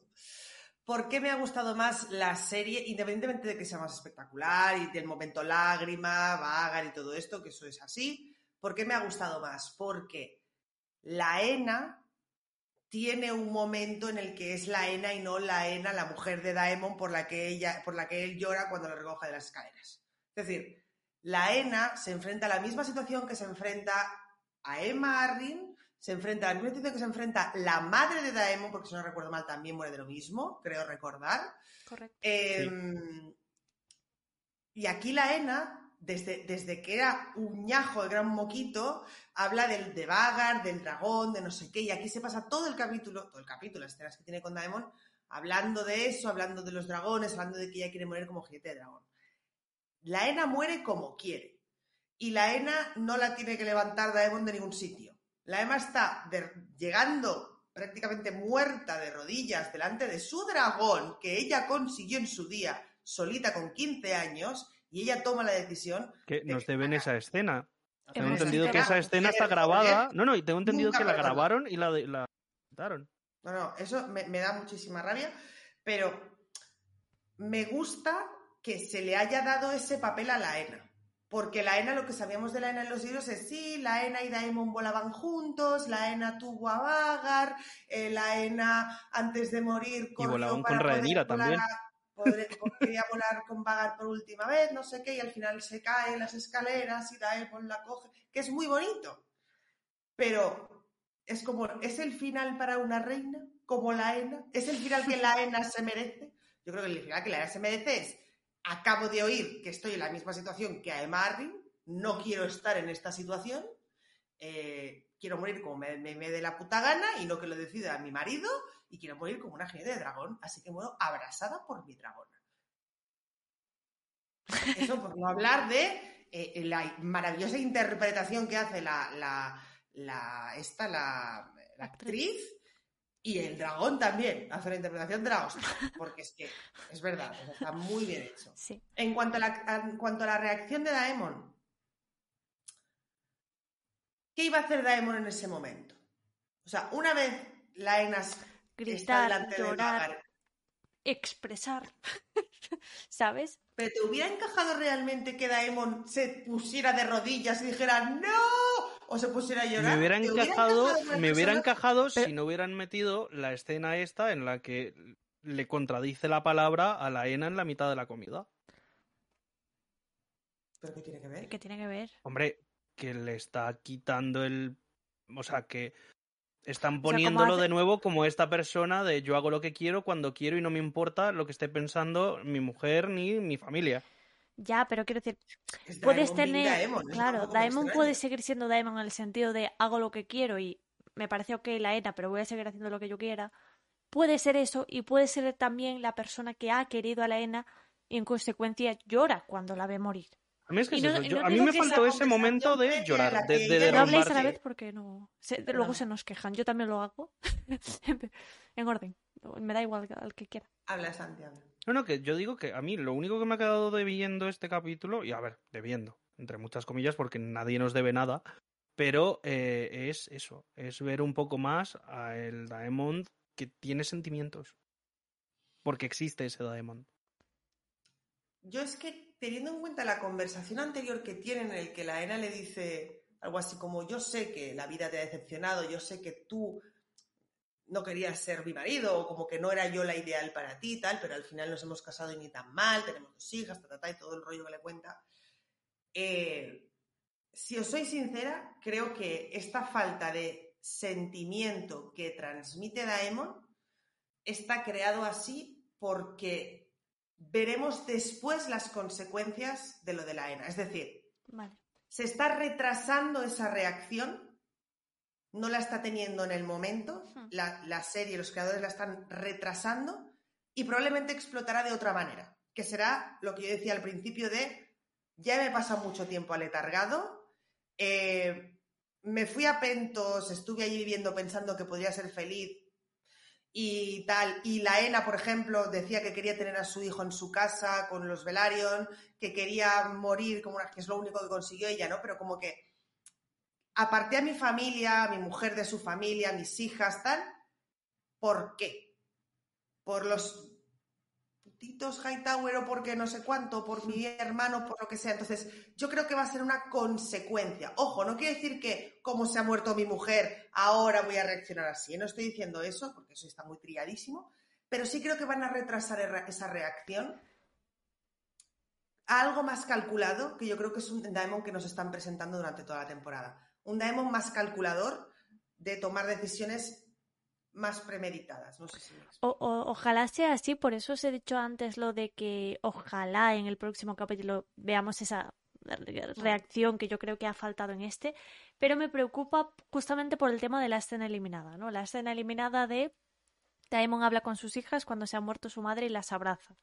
¿Por qué me ha gustado más la serie, independientemente de que sea más espectacular y del momento lágrima, vagar y todo esto, que eso es así? ¿Por qué me ha gustado más? Porque la ENA tiene un momento en el que es la ENA y no la ENA, la mujer de Daemon, por la que, ella, por la que él llora cuando lo recoge de las escaleras. Es decir, la ENA se enfrenta a la misma situación que se enfrenta a Emma Arryn, se enfrenta a la misma situación que se enfrenta la madre de Daemon, porque si no recuerdo mal también muere de lo mismo, creo recordar. Correcto. Eh, Y aquí la ENA, desde, desde que era un ñajo, el gran moquito, habla del de Vagar, del dragón, de no sé qué, y aquí se pasa todo el capítulo, todo el capítulo, las escenas que tiene con Daemon, hablando de eso, hablando de los dragones, hablando de que ella quiere morir como jinete de dragón. La ENA muere como quiere. Y la ENA no la tiene que levantar Daemon de ningún sitio. La ENA está de- llegando prácticamente muerta de rodillas delante de su dragón que ella consiguió en su día solita con 15 años y ella toma la decisión Que de nos que- deben esa escena. Tengo entendido que esa escena está grabada. No, no, y tengo entendido nunca que la grabaron y la, de- la quitaron. No, no, eso me, me da muchísima rabia, pero me gusta que se le haya dado ese papel a la ENA. Porque la ENA, lo que sabíamos de la ENA en los libros es sí, la ENA y Daemon volaban juntos, la ENA tuvo a Vagar, eh, la ENA antes de morir corrió volaban para con Rhaenyra también. a- poder- quería volar con Vagar por última vez, no sé qué, y al final se cae en las escaleras y Daemon la coge, que es muy bonito. Pero es como, ¿es el final para una reina? Como la ENA. ¿Es el final que la ENA se merece? Yo creo que el final que la ENA se merece es, acabo de oír que estoy en la misma situación que a Emma Arryn, no quiero estar en esta situación, eh, quiero morir como me, me, me dé la puta gana y no que lo decida mi marido y quiero morir como una genia de dragón, así que muero abrazada por mi dragona. Eso por no hablar de eh, la maravillosa interpretación que hace la, la, la esta, la, la actriz y el dragón también hace la interpretación de la hostia, porque es que es verdad, está muy bien hecho. Sí. En cuanto a la, en cuanto a la reacción de Daemon, ¿qué iba a hacer Daemon en ese momento? O sea, una vez Laenas está delante de llorar, Vagar, expresar, ¿sabes? ¿pero te hubiera encajado realmente que Daemon se pusiera de rodillas y dijera ¡No! O se pusiera a llorar? Me hubiera ¿Te encajado, me hubiera encajado Pero- si no hubieran metido la escena esta en la que le contradice la palabra a la Ena en la mitad de la comida. ¿Pero qué tiene que ver? ¿Qué tiene que ver? Hombre, que le está quitando el. O sea, que están poniéndolo hace- de nuevo como esta persona de yo hago lo que quiero cuando quiero y no me importa lo que esté pensando mi mujer ni mi familia. Ya, pero quiero decir, Es puedes Daemon tener, Daemon, eso claro, Daemon puede seguir siendo Daemon en el sentido de hago lo que quiero y me parece ok la ETA, pero voy a seguir haciendo lo que yo quiera. Puede ser eso y puede ser también la persona que ha querido a la ENA y en consecuencia llora cuando la ve morir. A mí es que Y es no- eso, y yo- no a mí digo me esa faltó ese momento de llorar, de, de ella No Pero habléis a la vez porque no. se- luego se nos quejan. Yo también lo hago. en orden. Me da igual al que quiera. Habla, Santi, habla. No, no, que yo digo que a mí lo único que me ha quedado debiendo este capítulo, y a ver, debiendo, entre muchas comillas, porque nadie nos debe nada, pero eh, es eso, es ver un poco más a el Daemon que tiene sentimientos. Porque existe ese Daemon. Yo es que, teniendo en cuenta la conversación anterior que tienen, en el que la Ena le dice algo así como, yo sé que la vida te ha decepcionado, yo sé que tú no querías ser mi marido, o como que no era yo la ideal para ti, tal, pero al final nos hemos casado y ni tan mal, tenemos dos hijas, ta, ta, ta, y todo el rollo que le cuenta. Eh, si os soy sincera, creo que esta falta de sentimiento que transmite Daemon está creado así porque veremos después las consecuencias de lo de la ENA. Es decir, Vale. se está retrasando esa reacción, no la está teniendo en el momento, la, la serie, los creadores la están retrasando y probablemente explotará de otra manera, que será lo que yo decía al principio de, ya me pasa mucho tiempo aletargado, eh, me fui a Pentos, estuve allí viviendo pensando que podría ser feliz y tal. Y la ENA, por ejemplo, decía que quería tener a su hijo en su casa con los Velaryon, que quería morir, como una, que es lo único que consiguió ella, ¿no? Pero como que aparté a mi familia, a mi mujer de su familia, a mis hijas, tal. ¿Por qué? Por los putitos Hightower o porque no sé cuánto, por mi hermano, por lo que sea. Entonces, yo creo que va a ser una consecuencia. Ojo, no quiere decir que como se ha muerto mi mujer, ahora voy a reaccionar así. No estoy diciendo eso, porque eso está muy trilladísimo, pero sí creo que van a retrasar esa reacción a algo más calculado, que yo creo que es un Daemon que nos están presentando durante toda la temporada. Un Daemon más calculador de tomar decisiones más premeditadas. Ojalá sea así, por eso os he dicho antes lo de que ojalá en el próximo capítulo veamos esa re- reacción que yo creo que ha faltado en este, pero me preocupa justamente por el tema de la escena eliminada, ¿no? La escena eliminada de Daemon habla con sus hijas cuando se ha muerto su madre y las abraza.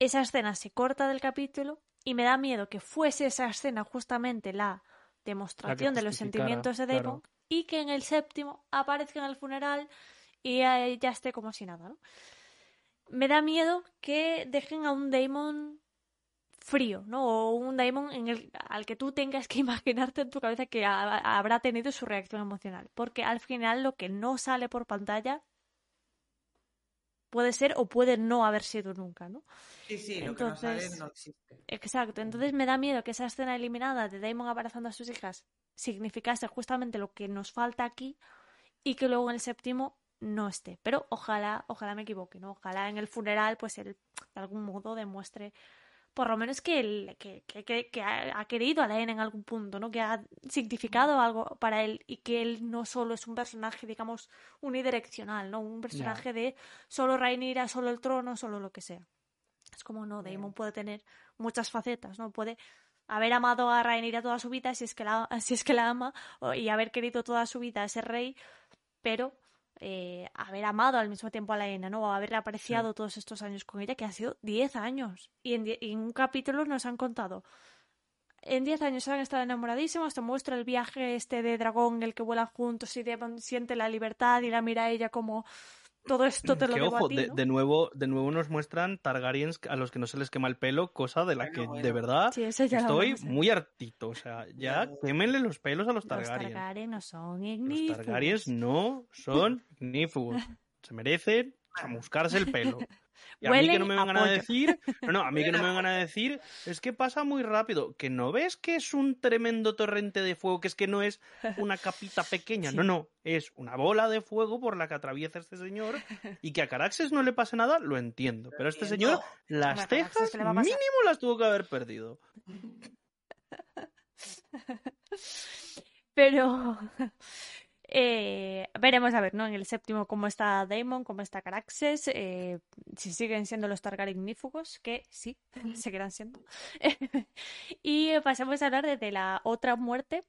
Esa escena se corta del capítulo y me da miedo que fuese esa escena justamente la demostración de los sentimientos de claro. Daemon y que en el séptimo aparezca en el funeral y ya esté como si nada, ¿no? Me da miedo que dejen a un Daemon frío, ¿no? O un Daemon en el, al que tú tengas que imaginarte en tu cabeza que ha- habrá tenido su reacción emocional. Porque al final lo que no sale por pantalla puede ser o puede no haber sido nunca, ¿no? Sí, sí, lo que no no existe. Exacto, entonces me da miedo que esa escena eliminada de Daemon abrazando a sus hijas significase justamente lo que nos falta aquí y que luego en el séptimo no esté. Pero ojalá, ojalá me equivoque, ¿no? Ojalá en el funeral, pues él de algún modo demuestre por lo menos que, él, que, que, que- ha, querido a la N en algún punto, ¿no? Que ha significado algo para él y que él no solo es un personaje, digamos, unidireccional, ¿no? Un personaje de solo Rhaenyra, solo el trono, solo lo que sea. Es como no, Daemon puede tener muchas facetas, ¿no? Puede haber amado a Rhaenyra toda su vida, si es que la, si es que la ama, y haber querido toda su vida a ese rey, pero eh, haber amado al mismo tiempo a la Ena, ¿no? O haber apreciado todos estos años con ella, que ha sido 10 años. Y en, en un capítulo nos han contado. En 10 años han estado enamoradísimos, te muestra el viaje este de dragón, el que vuelan juntos y siente la libertad y la mira a ella como todo esto te lo que debo ojo, a ti, de, ¿no? de nuevo, de nuevo nos muestran Targaryens a los que no se les quema el pelo, cosa de la Bueno, que bueno. de verdad Sí, estoy muy hartito. O sea, ya quémenle los pelos a los Los Targaryen. Targaryen no son Los ignífugos. Targaryens no son ignífugos. Se merecen chamuscarse el pelo. Y a mí que no me vengan a decir, no, no, a mí que no me vengan a decir, es que pasa muy rápido, que no ves que es un tremendo torrente de fuego, que es que no es una capita pequeña, Sí. no, no, es una bola de fuego por la que atraviesa este señor y que a Caraxes no le pase nada, lo entiendo, pero a este señor las cejas mínimo las tuvo que haber perdido. Pero eh, veremos a ver, ¿no? En el séptimo cómo está Daemon, cómo está Caraxes, eh, si siguen siendo los Targaryen ignífugos, que sí, seguirán siendo. y pasamos a hablar de, de la otra muerte,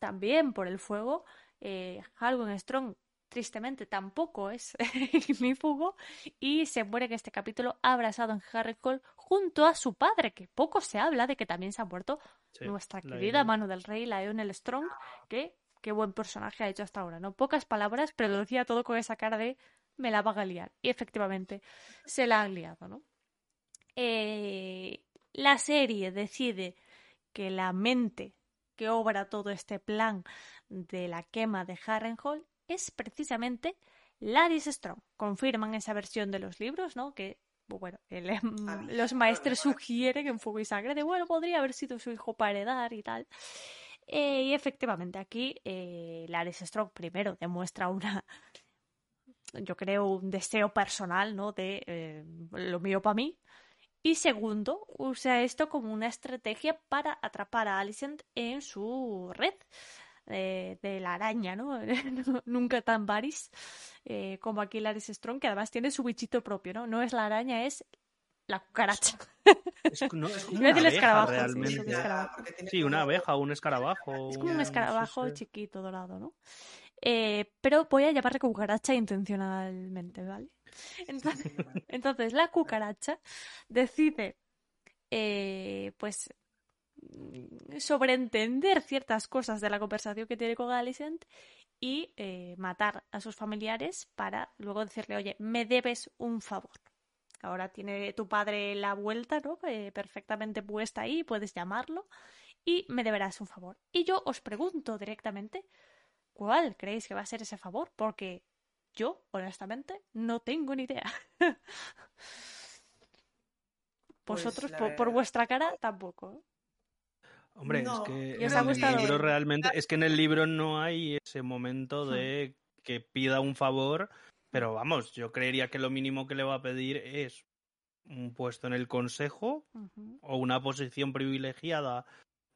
también por el fuego. Eh, Harwin Strong, tristemente, tampoco es ignífugo y se muere en este capítulo abrazado en Harrenhal junto a su padre, que poco se habla de que también se ha muerto Sí, nuestra querida mano del rey, la Lionel Strong, que qué buen personaje ha hecho hasta ahora, ¿no? Pocas palabras, pero lo decía todo con esa cara de me la van a liar. Y efectivamente, se la han liado, ¿no? Eh, la serie decide que la mente que obra todo este plan de la quema de Harrenhal es precisamente Laris Strong. Confirman esa versión de los libros, ¿no? Que bueno, el, Ah, los maestros sugieren en Fuego y Sangre de, bueno, podría haber sido su hijo para heredar y tal. Eh, y efectivamente, aquí eh, Laris Strong primero demuestra una, yo creo, un deseo personal, ¿no? De eh, lo mío para mí. Y segundo, usa esto como una estrategia para atrapar a Alicent en su red eh, de la araña, ¿no? Nunca tan varis como aquí Laris Strong, que además tiene su bichito propio, ¿no? No es la araña, es la cucaracha. Es, no, es como una decir abeja realmente. sí, un escarabajo. Sí, una abeja o un escarabajo. Es como un un- escarabajo chiquito dorado, ¿no? Eh, pero voy a llamarle cucaracha intencionalmente, ¿vale? Entonces, entonces la cucaracha decide, eh, pues, mm, sobreentender ciertas cosas de la conversación que tiene con Alicent y eh, matar a sus familiares para luego decirle, oye, me debes un favor. Ahora tiene tu padre la vuelta, ¿no? Eh, perfectamente puesta ahí, puedes llamarlo y me deberás un favor. Y yo os pregunto directamente, ¿cuál creéis que va a ser ese favor? Porque yo, honestamente, no tengo ni idea. Pues, Vosotros, por, vuestra cara, tampoco. Hombre, No. es que ¿Y os en el gustado? libro realmente, es que en el libro no hay ese momento de que pida un favor, pero vamos, yo creería que lo mínimo que le va a pedir es un puesto en el consejo o una posición privilegiada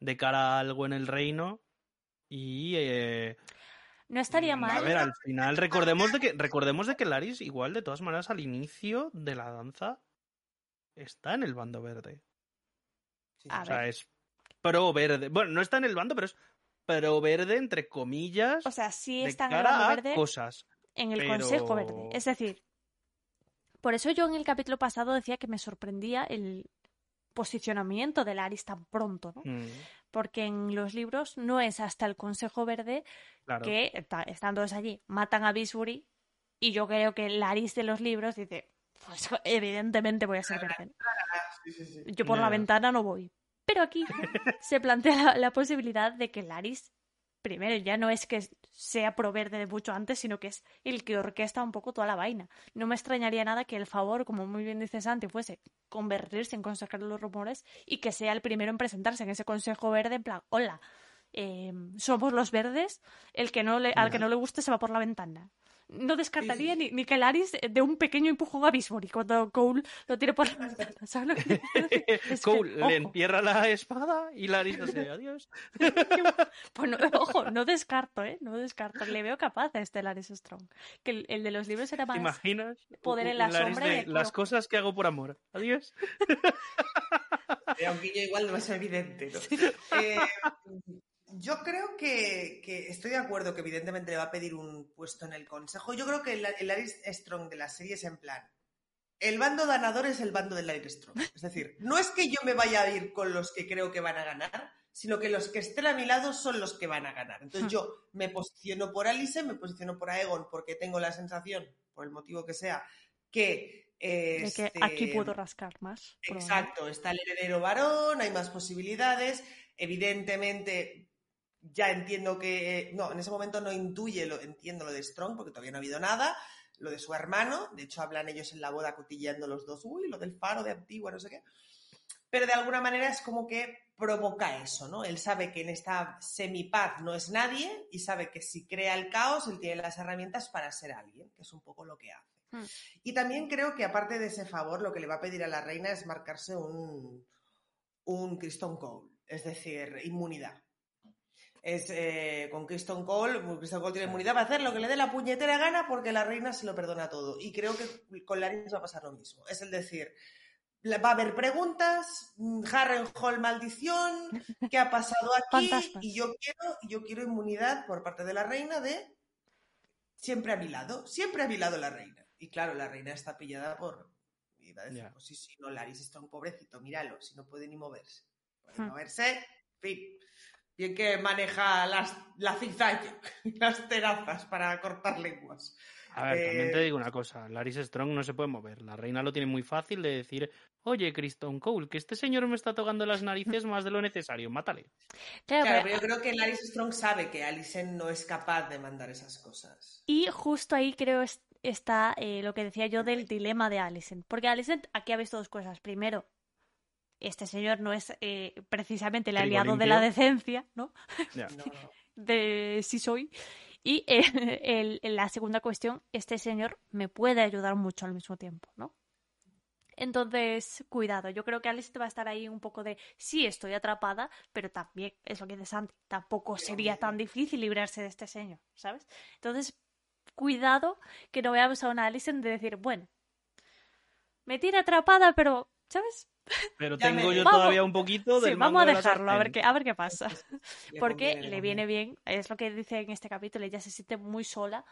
de cara a algo en el reino y eh, No estaría a mal. ver, al final recordemos de que recordemos de que Laris igual de todas maneras al inicio de la danza está en el bando verde. Sí, A O sea, ver. es pro verde. Bueno, no está en el bando, pero es pro verde entre comillas O sea, sí de está en el cara bando a verde cosas. En el pero- Consejo Verde. Es decir, por eso yo en el capítulo pasado decía que me sorprendía el posicionamiento de Laris tan pronto, ¿no? Mm, Porque en los libros no es hasta el Consejo Verde claro. que está- están todos allí, matan a Bisbury y yo creo que Laris de los libros dice, pues evidentemente voy a ser verde. ¿no? sí, sí, sí. Yo por la ventana no voy. Pero aquí se plantea la, la posibilidad de que Laris, primero, ya no es que sea pro verde de mucho antes, sino que es el que orquesta un poco toda la vaina. No me extrañaría nada que el favor, como muy bien dice Santi, fuese convertirse en consejero de los rumores y que sea el primero en presentarse en ese consejo verde en plan, hola, eh, somos los verdes, el que no le, al que no le guste se va por la ventana. No descartaría Sí, sí, ni, ni que Laris de un pequeño empujón a Bisbury cuando Cole lo tire por la ventana. ¿Sabes lo que Es que, Cole le entierra la espada y Laris dice adiós. Pues no, ojo, no descarto, ¿eh? No descarto. Le veo capaz a este Laris Strong. Que el, el de los libros era ¿Te más... imaginas? poder en la Laris sombra de las cosas que hago por amor. Adiós. aunque yo igual no es evidente. ¿no? Eh, yo creo que, que, estoy de acuerdo que evidentemente le va a pedir un puesto en el consejo. Yo creo que el, el Aris Strong de la serie es en plan. El bando ganador es el bando del Aris Strong. Es decir, no es que yo me vaya a ir con los que creo que van a ganar, sino que los que estén a mi lado son los que van a ganar. Entonces yo me posiciono por Alice, me posiciono por Aegon porque tengo la sensación, por el motivo que sea, que... De que este, aquí puedo rascar más. Exacto, está el heredero varón, hay más posibilidades. Evidentemente, ya entiendo que. No, en ese momento no intuye, lo, entiendo lo de Strong, porque todavía no ha habido nada. Lo de su hermano, de hecho, hablan ellos en la boda cotilleando los dos, uy, lo del faro de Antigua, no sé qué. Pero de alguna manera es como que provoca eso, ¿no? Él sabe que en esta semipaz no es nadie y sabe que si crea el caos, él tiene las herramientas para ser alguien, que es un poco lo que hace. Hmm. Y también creo que aparte de ese favor, lo que le va a pedir a la reina es marcarse un, un Keystone Cole, es decir, inmunidad. Es, eh, con Keystone Cole, Keystone Cole tiene inmunidad para hacer lo que le dé la puñetera gana porque la reina se lo perdona todo. Y creo que con Larry va a pasar lo mismo. Es el decir, va a haber preguntas, Harrenhal maldición, ¿qué ha pasado aquí? Fantasmas. Y yo quiero, yo quiero inmunidad por parte de la reina de siempre a mi lado, siempre a mi lado la reina. Y claro, la reina está pillada por. Y va a decir, pues sí, sí, no, Laris está un pobrecito, míralo, si no puede ni moverse. Puede Hmm. moverse, en fin. Bien que maneja las, la cizalla, las terazas para cortar lenguas. A ver, también te Eh, digo una cosa, Laris Strong no se puede mover. La reina lo tiene muy fácil de decir, oye, Kristen Cole, que este señor me está tocando las narices más de lo necesario, mátale. Claro, Claro, pero- yo creo que Laris Strong sabe que Alicent no es capaz de mandar esas cosas. Y justo ahí creo es- está eh, lo que decía yo del dilema de Alicent. Porque Alicent aquí ha visto dos cosas. Primero, este señor no es eh, precisamente el aliado de la decencia, ¿no? Ya. No, no. De si soy. Y eh, el- el- la segunda cuestión, este señor me puede ayudar mucho al mismo tiempo, ¿no? Entonces, cuidado, yo creo que Alicent va a estar ahí un poco de, sí, estoy atrapada, pero también, es lo que dice Santi, tampoco sería tan difícil librarse de este señor, ¿sabes? Entonces, cuidado que no veamos a una Alicent de decir, bueno, me tiene atrapada, pero, ¿sabes? Pero Ya tengo yo Vamos. todavía un poquito del Sí, mando vamos a de la dejarlo, a ver qué, a ver qué pasa. Porque le viene bien, es lo que dice en este capítulo, ella se siente muy sola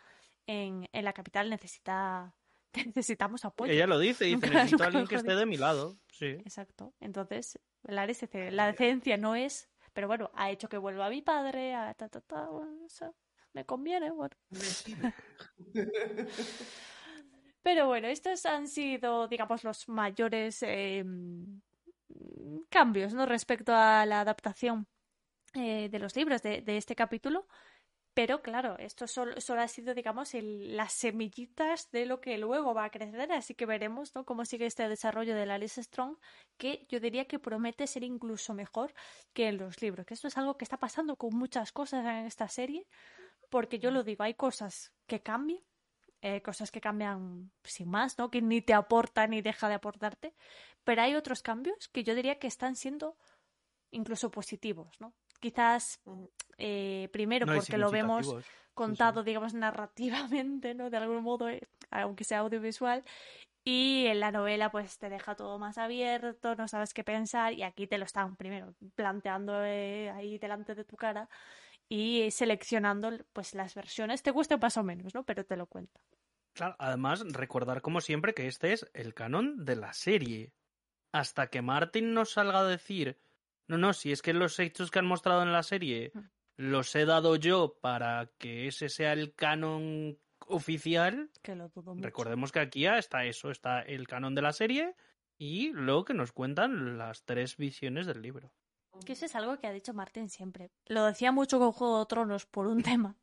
en, en la capital, necesita necesitamos apoyo. Ella lo dice, dice, Nunca- necesito a alguien que esté de mi lado. Sí. Exacto. Entonces, Laris dice, la decencia no es, pero bueno, ha hecho que vuelva a mi padre, a ta, ta, ta, bueno, eso me conviene, bueno. Pero bueno, estos han sido, digamos, los mayores eh, cambios, ¿no? Respecto a la adaptación eh, de los libros de, este capítulo. Pero claro, esto solo, solo ha sido, digamos, las semillitas de lo que luego va a crecer, así que veremos ¿no? cómo sigue este desarrollo de la Alice Strong, que yo diría que promete ser incluso mejor que en los libros, que esto es algo que está pasando con muchas cosas en esta serie, porque yo lo digo, hay cosas que cambian, eh, cosas que cambian sin más, ¿no? Que ni te aporta ni deja de aportarte, pero hay otros cambios que yo diría que están siendo incluso positivos, ¿no? Quizás eh, primero No, porque lo vemos contado, digamos, narrativamente, ¿no? De algún modo, eh, aunque sea audiovisual. Y en la novela, pues te deja todo más abierto, no sabes qué pensar, y aquí te lo están primero planteando eh, ahí delante de tu cara y seleccionando pues las versiones, te guste más o menos, ¿no? Pero te lo cuento. Claro, además, recordar como siempre que este es el canon de la serie. Hasta que Martin nos salga a decir, no, no, si es que los hechos que han mostrado en la serie Mm. los he dado yo para que ese sea el canon oficial, Que lo dudo mucho. recordemos que aquí está eso, está el canon de la serie y luego que nos cuentan las tres visiones del libro. Que eso es algo que ha dicho Martin siempre. Lo decía mucho con Juego de Tronos por un tema.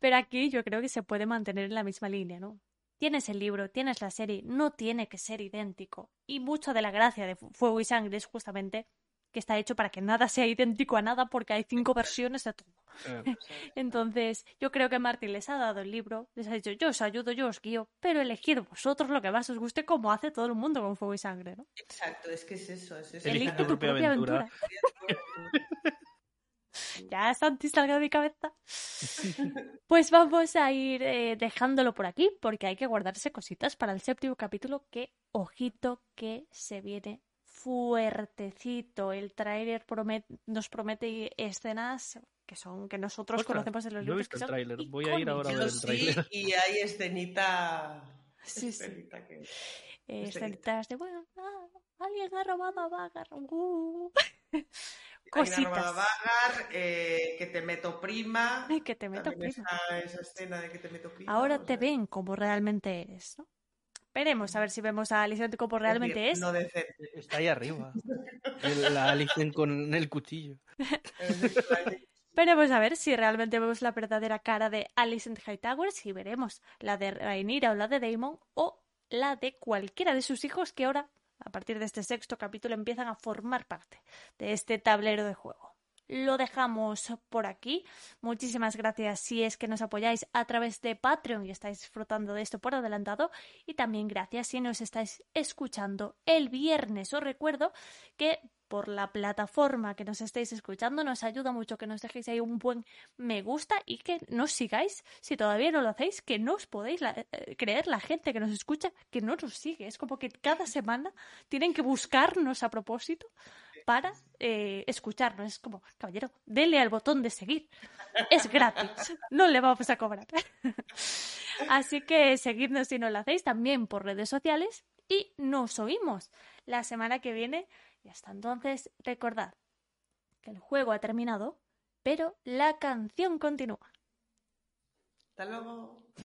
Pero aquí yo creo que se puede mantener en la misma línea, ¿no? Tienes el libro, tienes la serie, no tiene que ser idéntico. Y mucho de la gracia de Fu- Fuego y Sangre es justamente que está hecho para que nada sea idéntico a nada porque hay cinco versiones de todo. Entonces, yo creo que Martin les ha dado el libro, les ha dicho, yo os ayudo, yo os guío, pero elegid vosotros lo que más os guste como hace todo el mundo con Fuego y Sangre, ¿no? Exacto, es que es eso. Es eso. Elige Elige tu propia aventura. Ya, Santi, salga de mi cabeza. Pues vamos a ir eh, dejándolo por aquí, porque hay que guardarse cositas para el séptimo capítulo, que, ojito, que se viene fuertecito. El tráiler nos promete escenas que son que nosotros conocemos en los libros. el. Voy a ir ahora a ver el tráiler. y hay escenita... Sí, escenita Que... Eh, escenitas de, bueno, ah, alguien ha robado a Vagar. Uh. Cositas. Ha Vagar, eh, que te meto prima. que te meto prima. Esa, esa, escena de que te meto prima. Ahora te ven como realmente eres, ¿no? Veremos a ver si vemos a Alicent como realmente es. No Está ahí arriba. la Alicent con el cuchillo. Veremos a ver si realmente vemos la verdadera cara de Alicent Hightower, si veremos la de Rhaenyra o la de Daemon, o la de cualquiera de sus hijos que ahora, a partir de este sexto capítulo, empiezan a formar parte de este tablero de juego lo dejamos por aquí. Muchísimas gracias si es que nos apoyáis a través de Patreon y estáis disfrutando de esto por adelantado. Y también gracias si nos estáis escuchando el viernes. Os recuerdo que por la plataforma que nos estéis escuchando. Nos ayuda mucho que nos dejéis ahí un buen me gusta y que nos sigáis. Si todavía no lo hacéis, que no os podéis eh, creer la gente que nos escucha, que no nos sigue. Es como que cada semana tienen que buscarnos a propósito para eh, escucharnos. Es como, caballero, denle al botón de seguir. Es gratis, no le vamos a cobrar. Así que seguidnos si no lo hacéis también por redes sociales y nos oímos la semana que viene. Y hasta entonces, recordad que el juego ha terminado, pero la canción continúa. Hasta luego.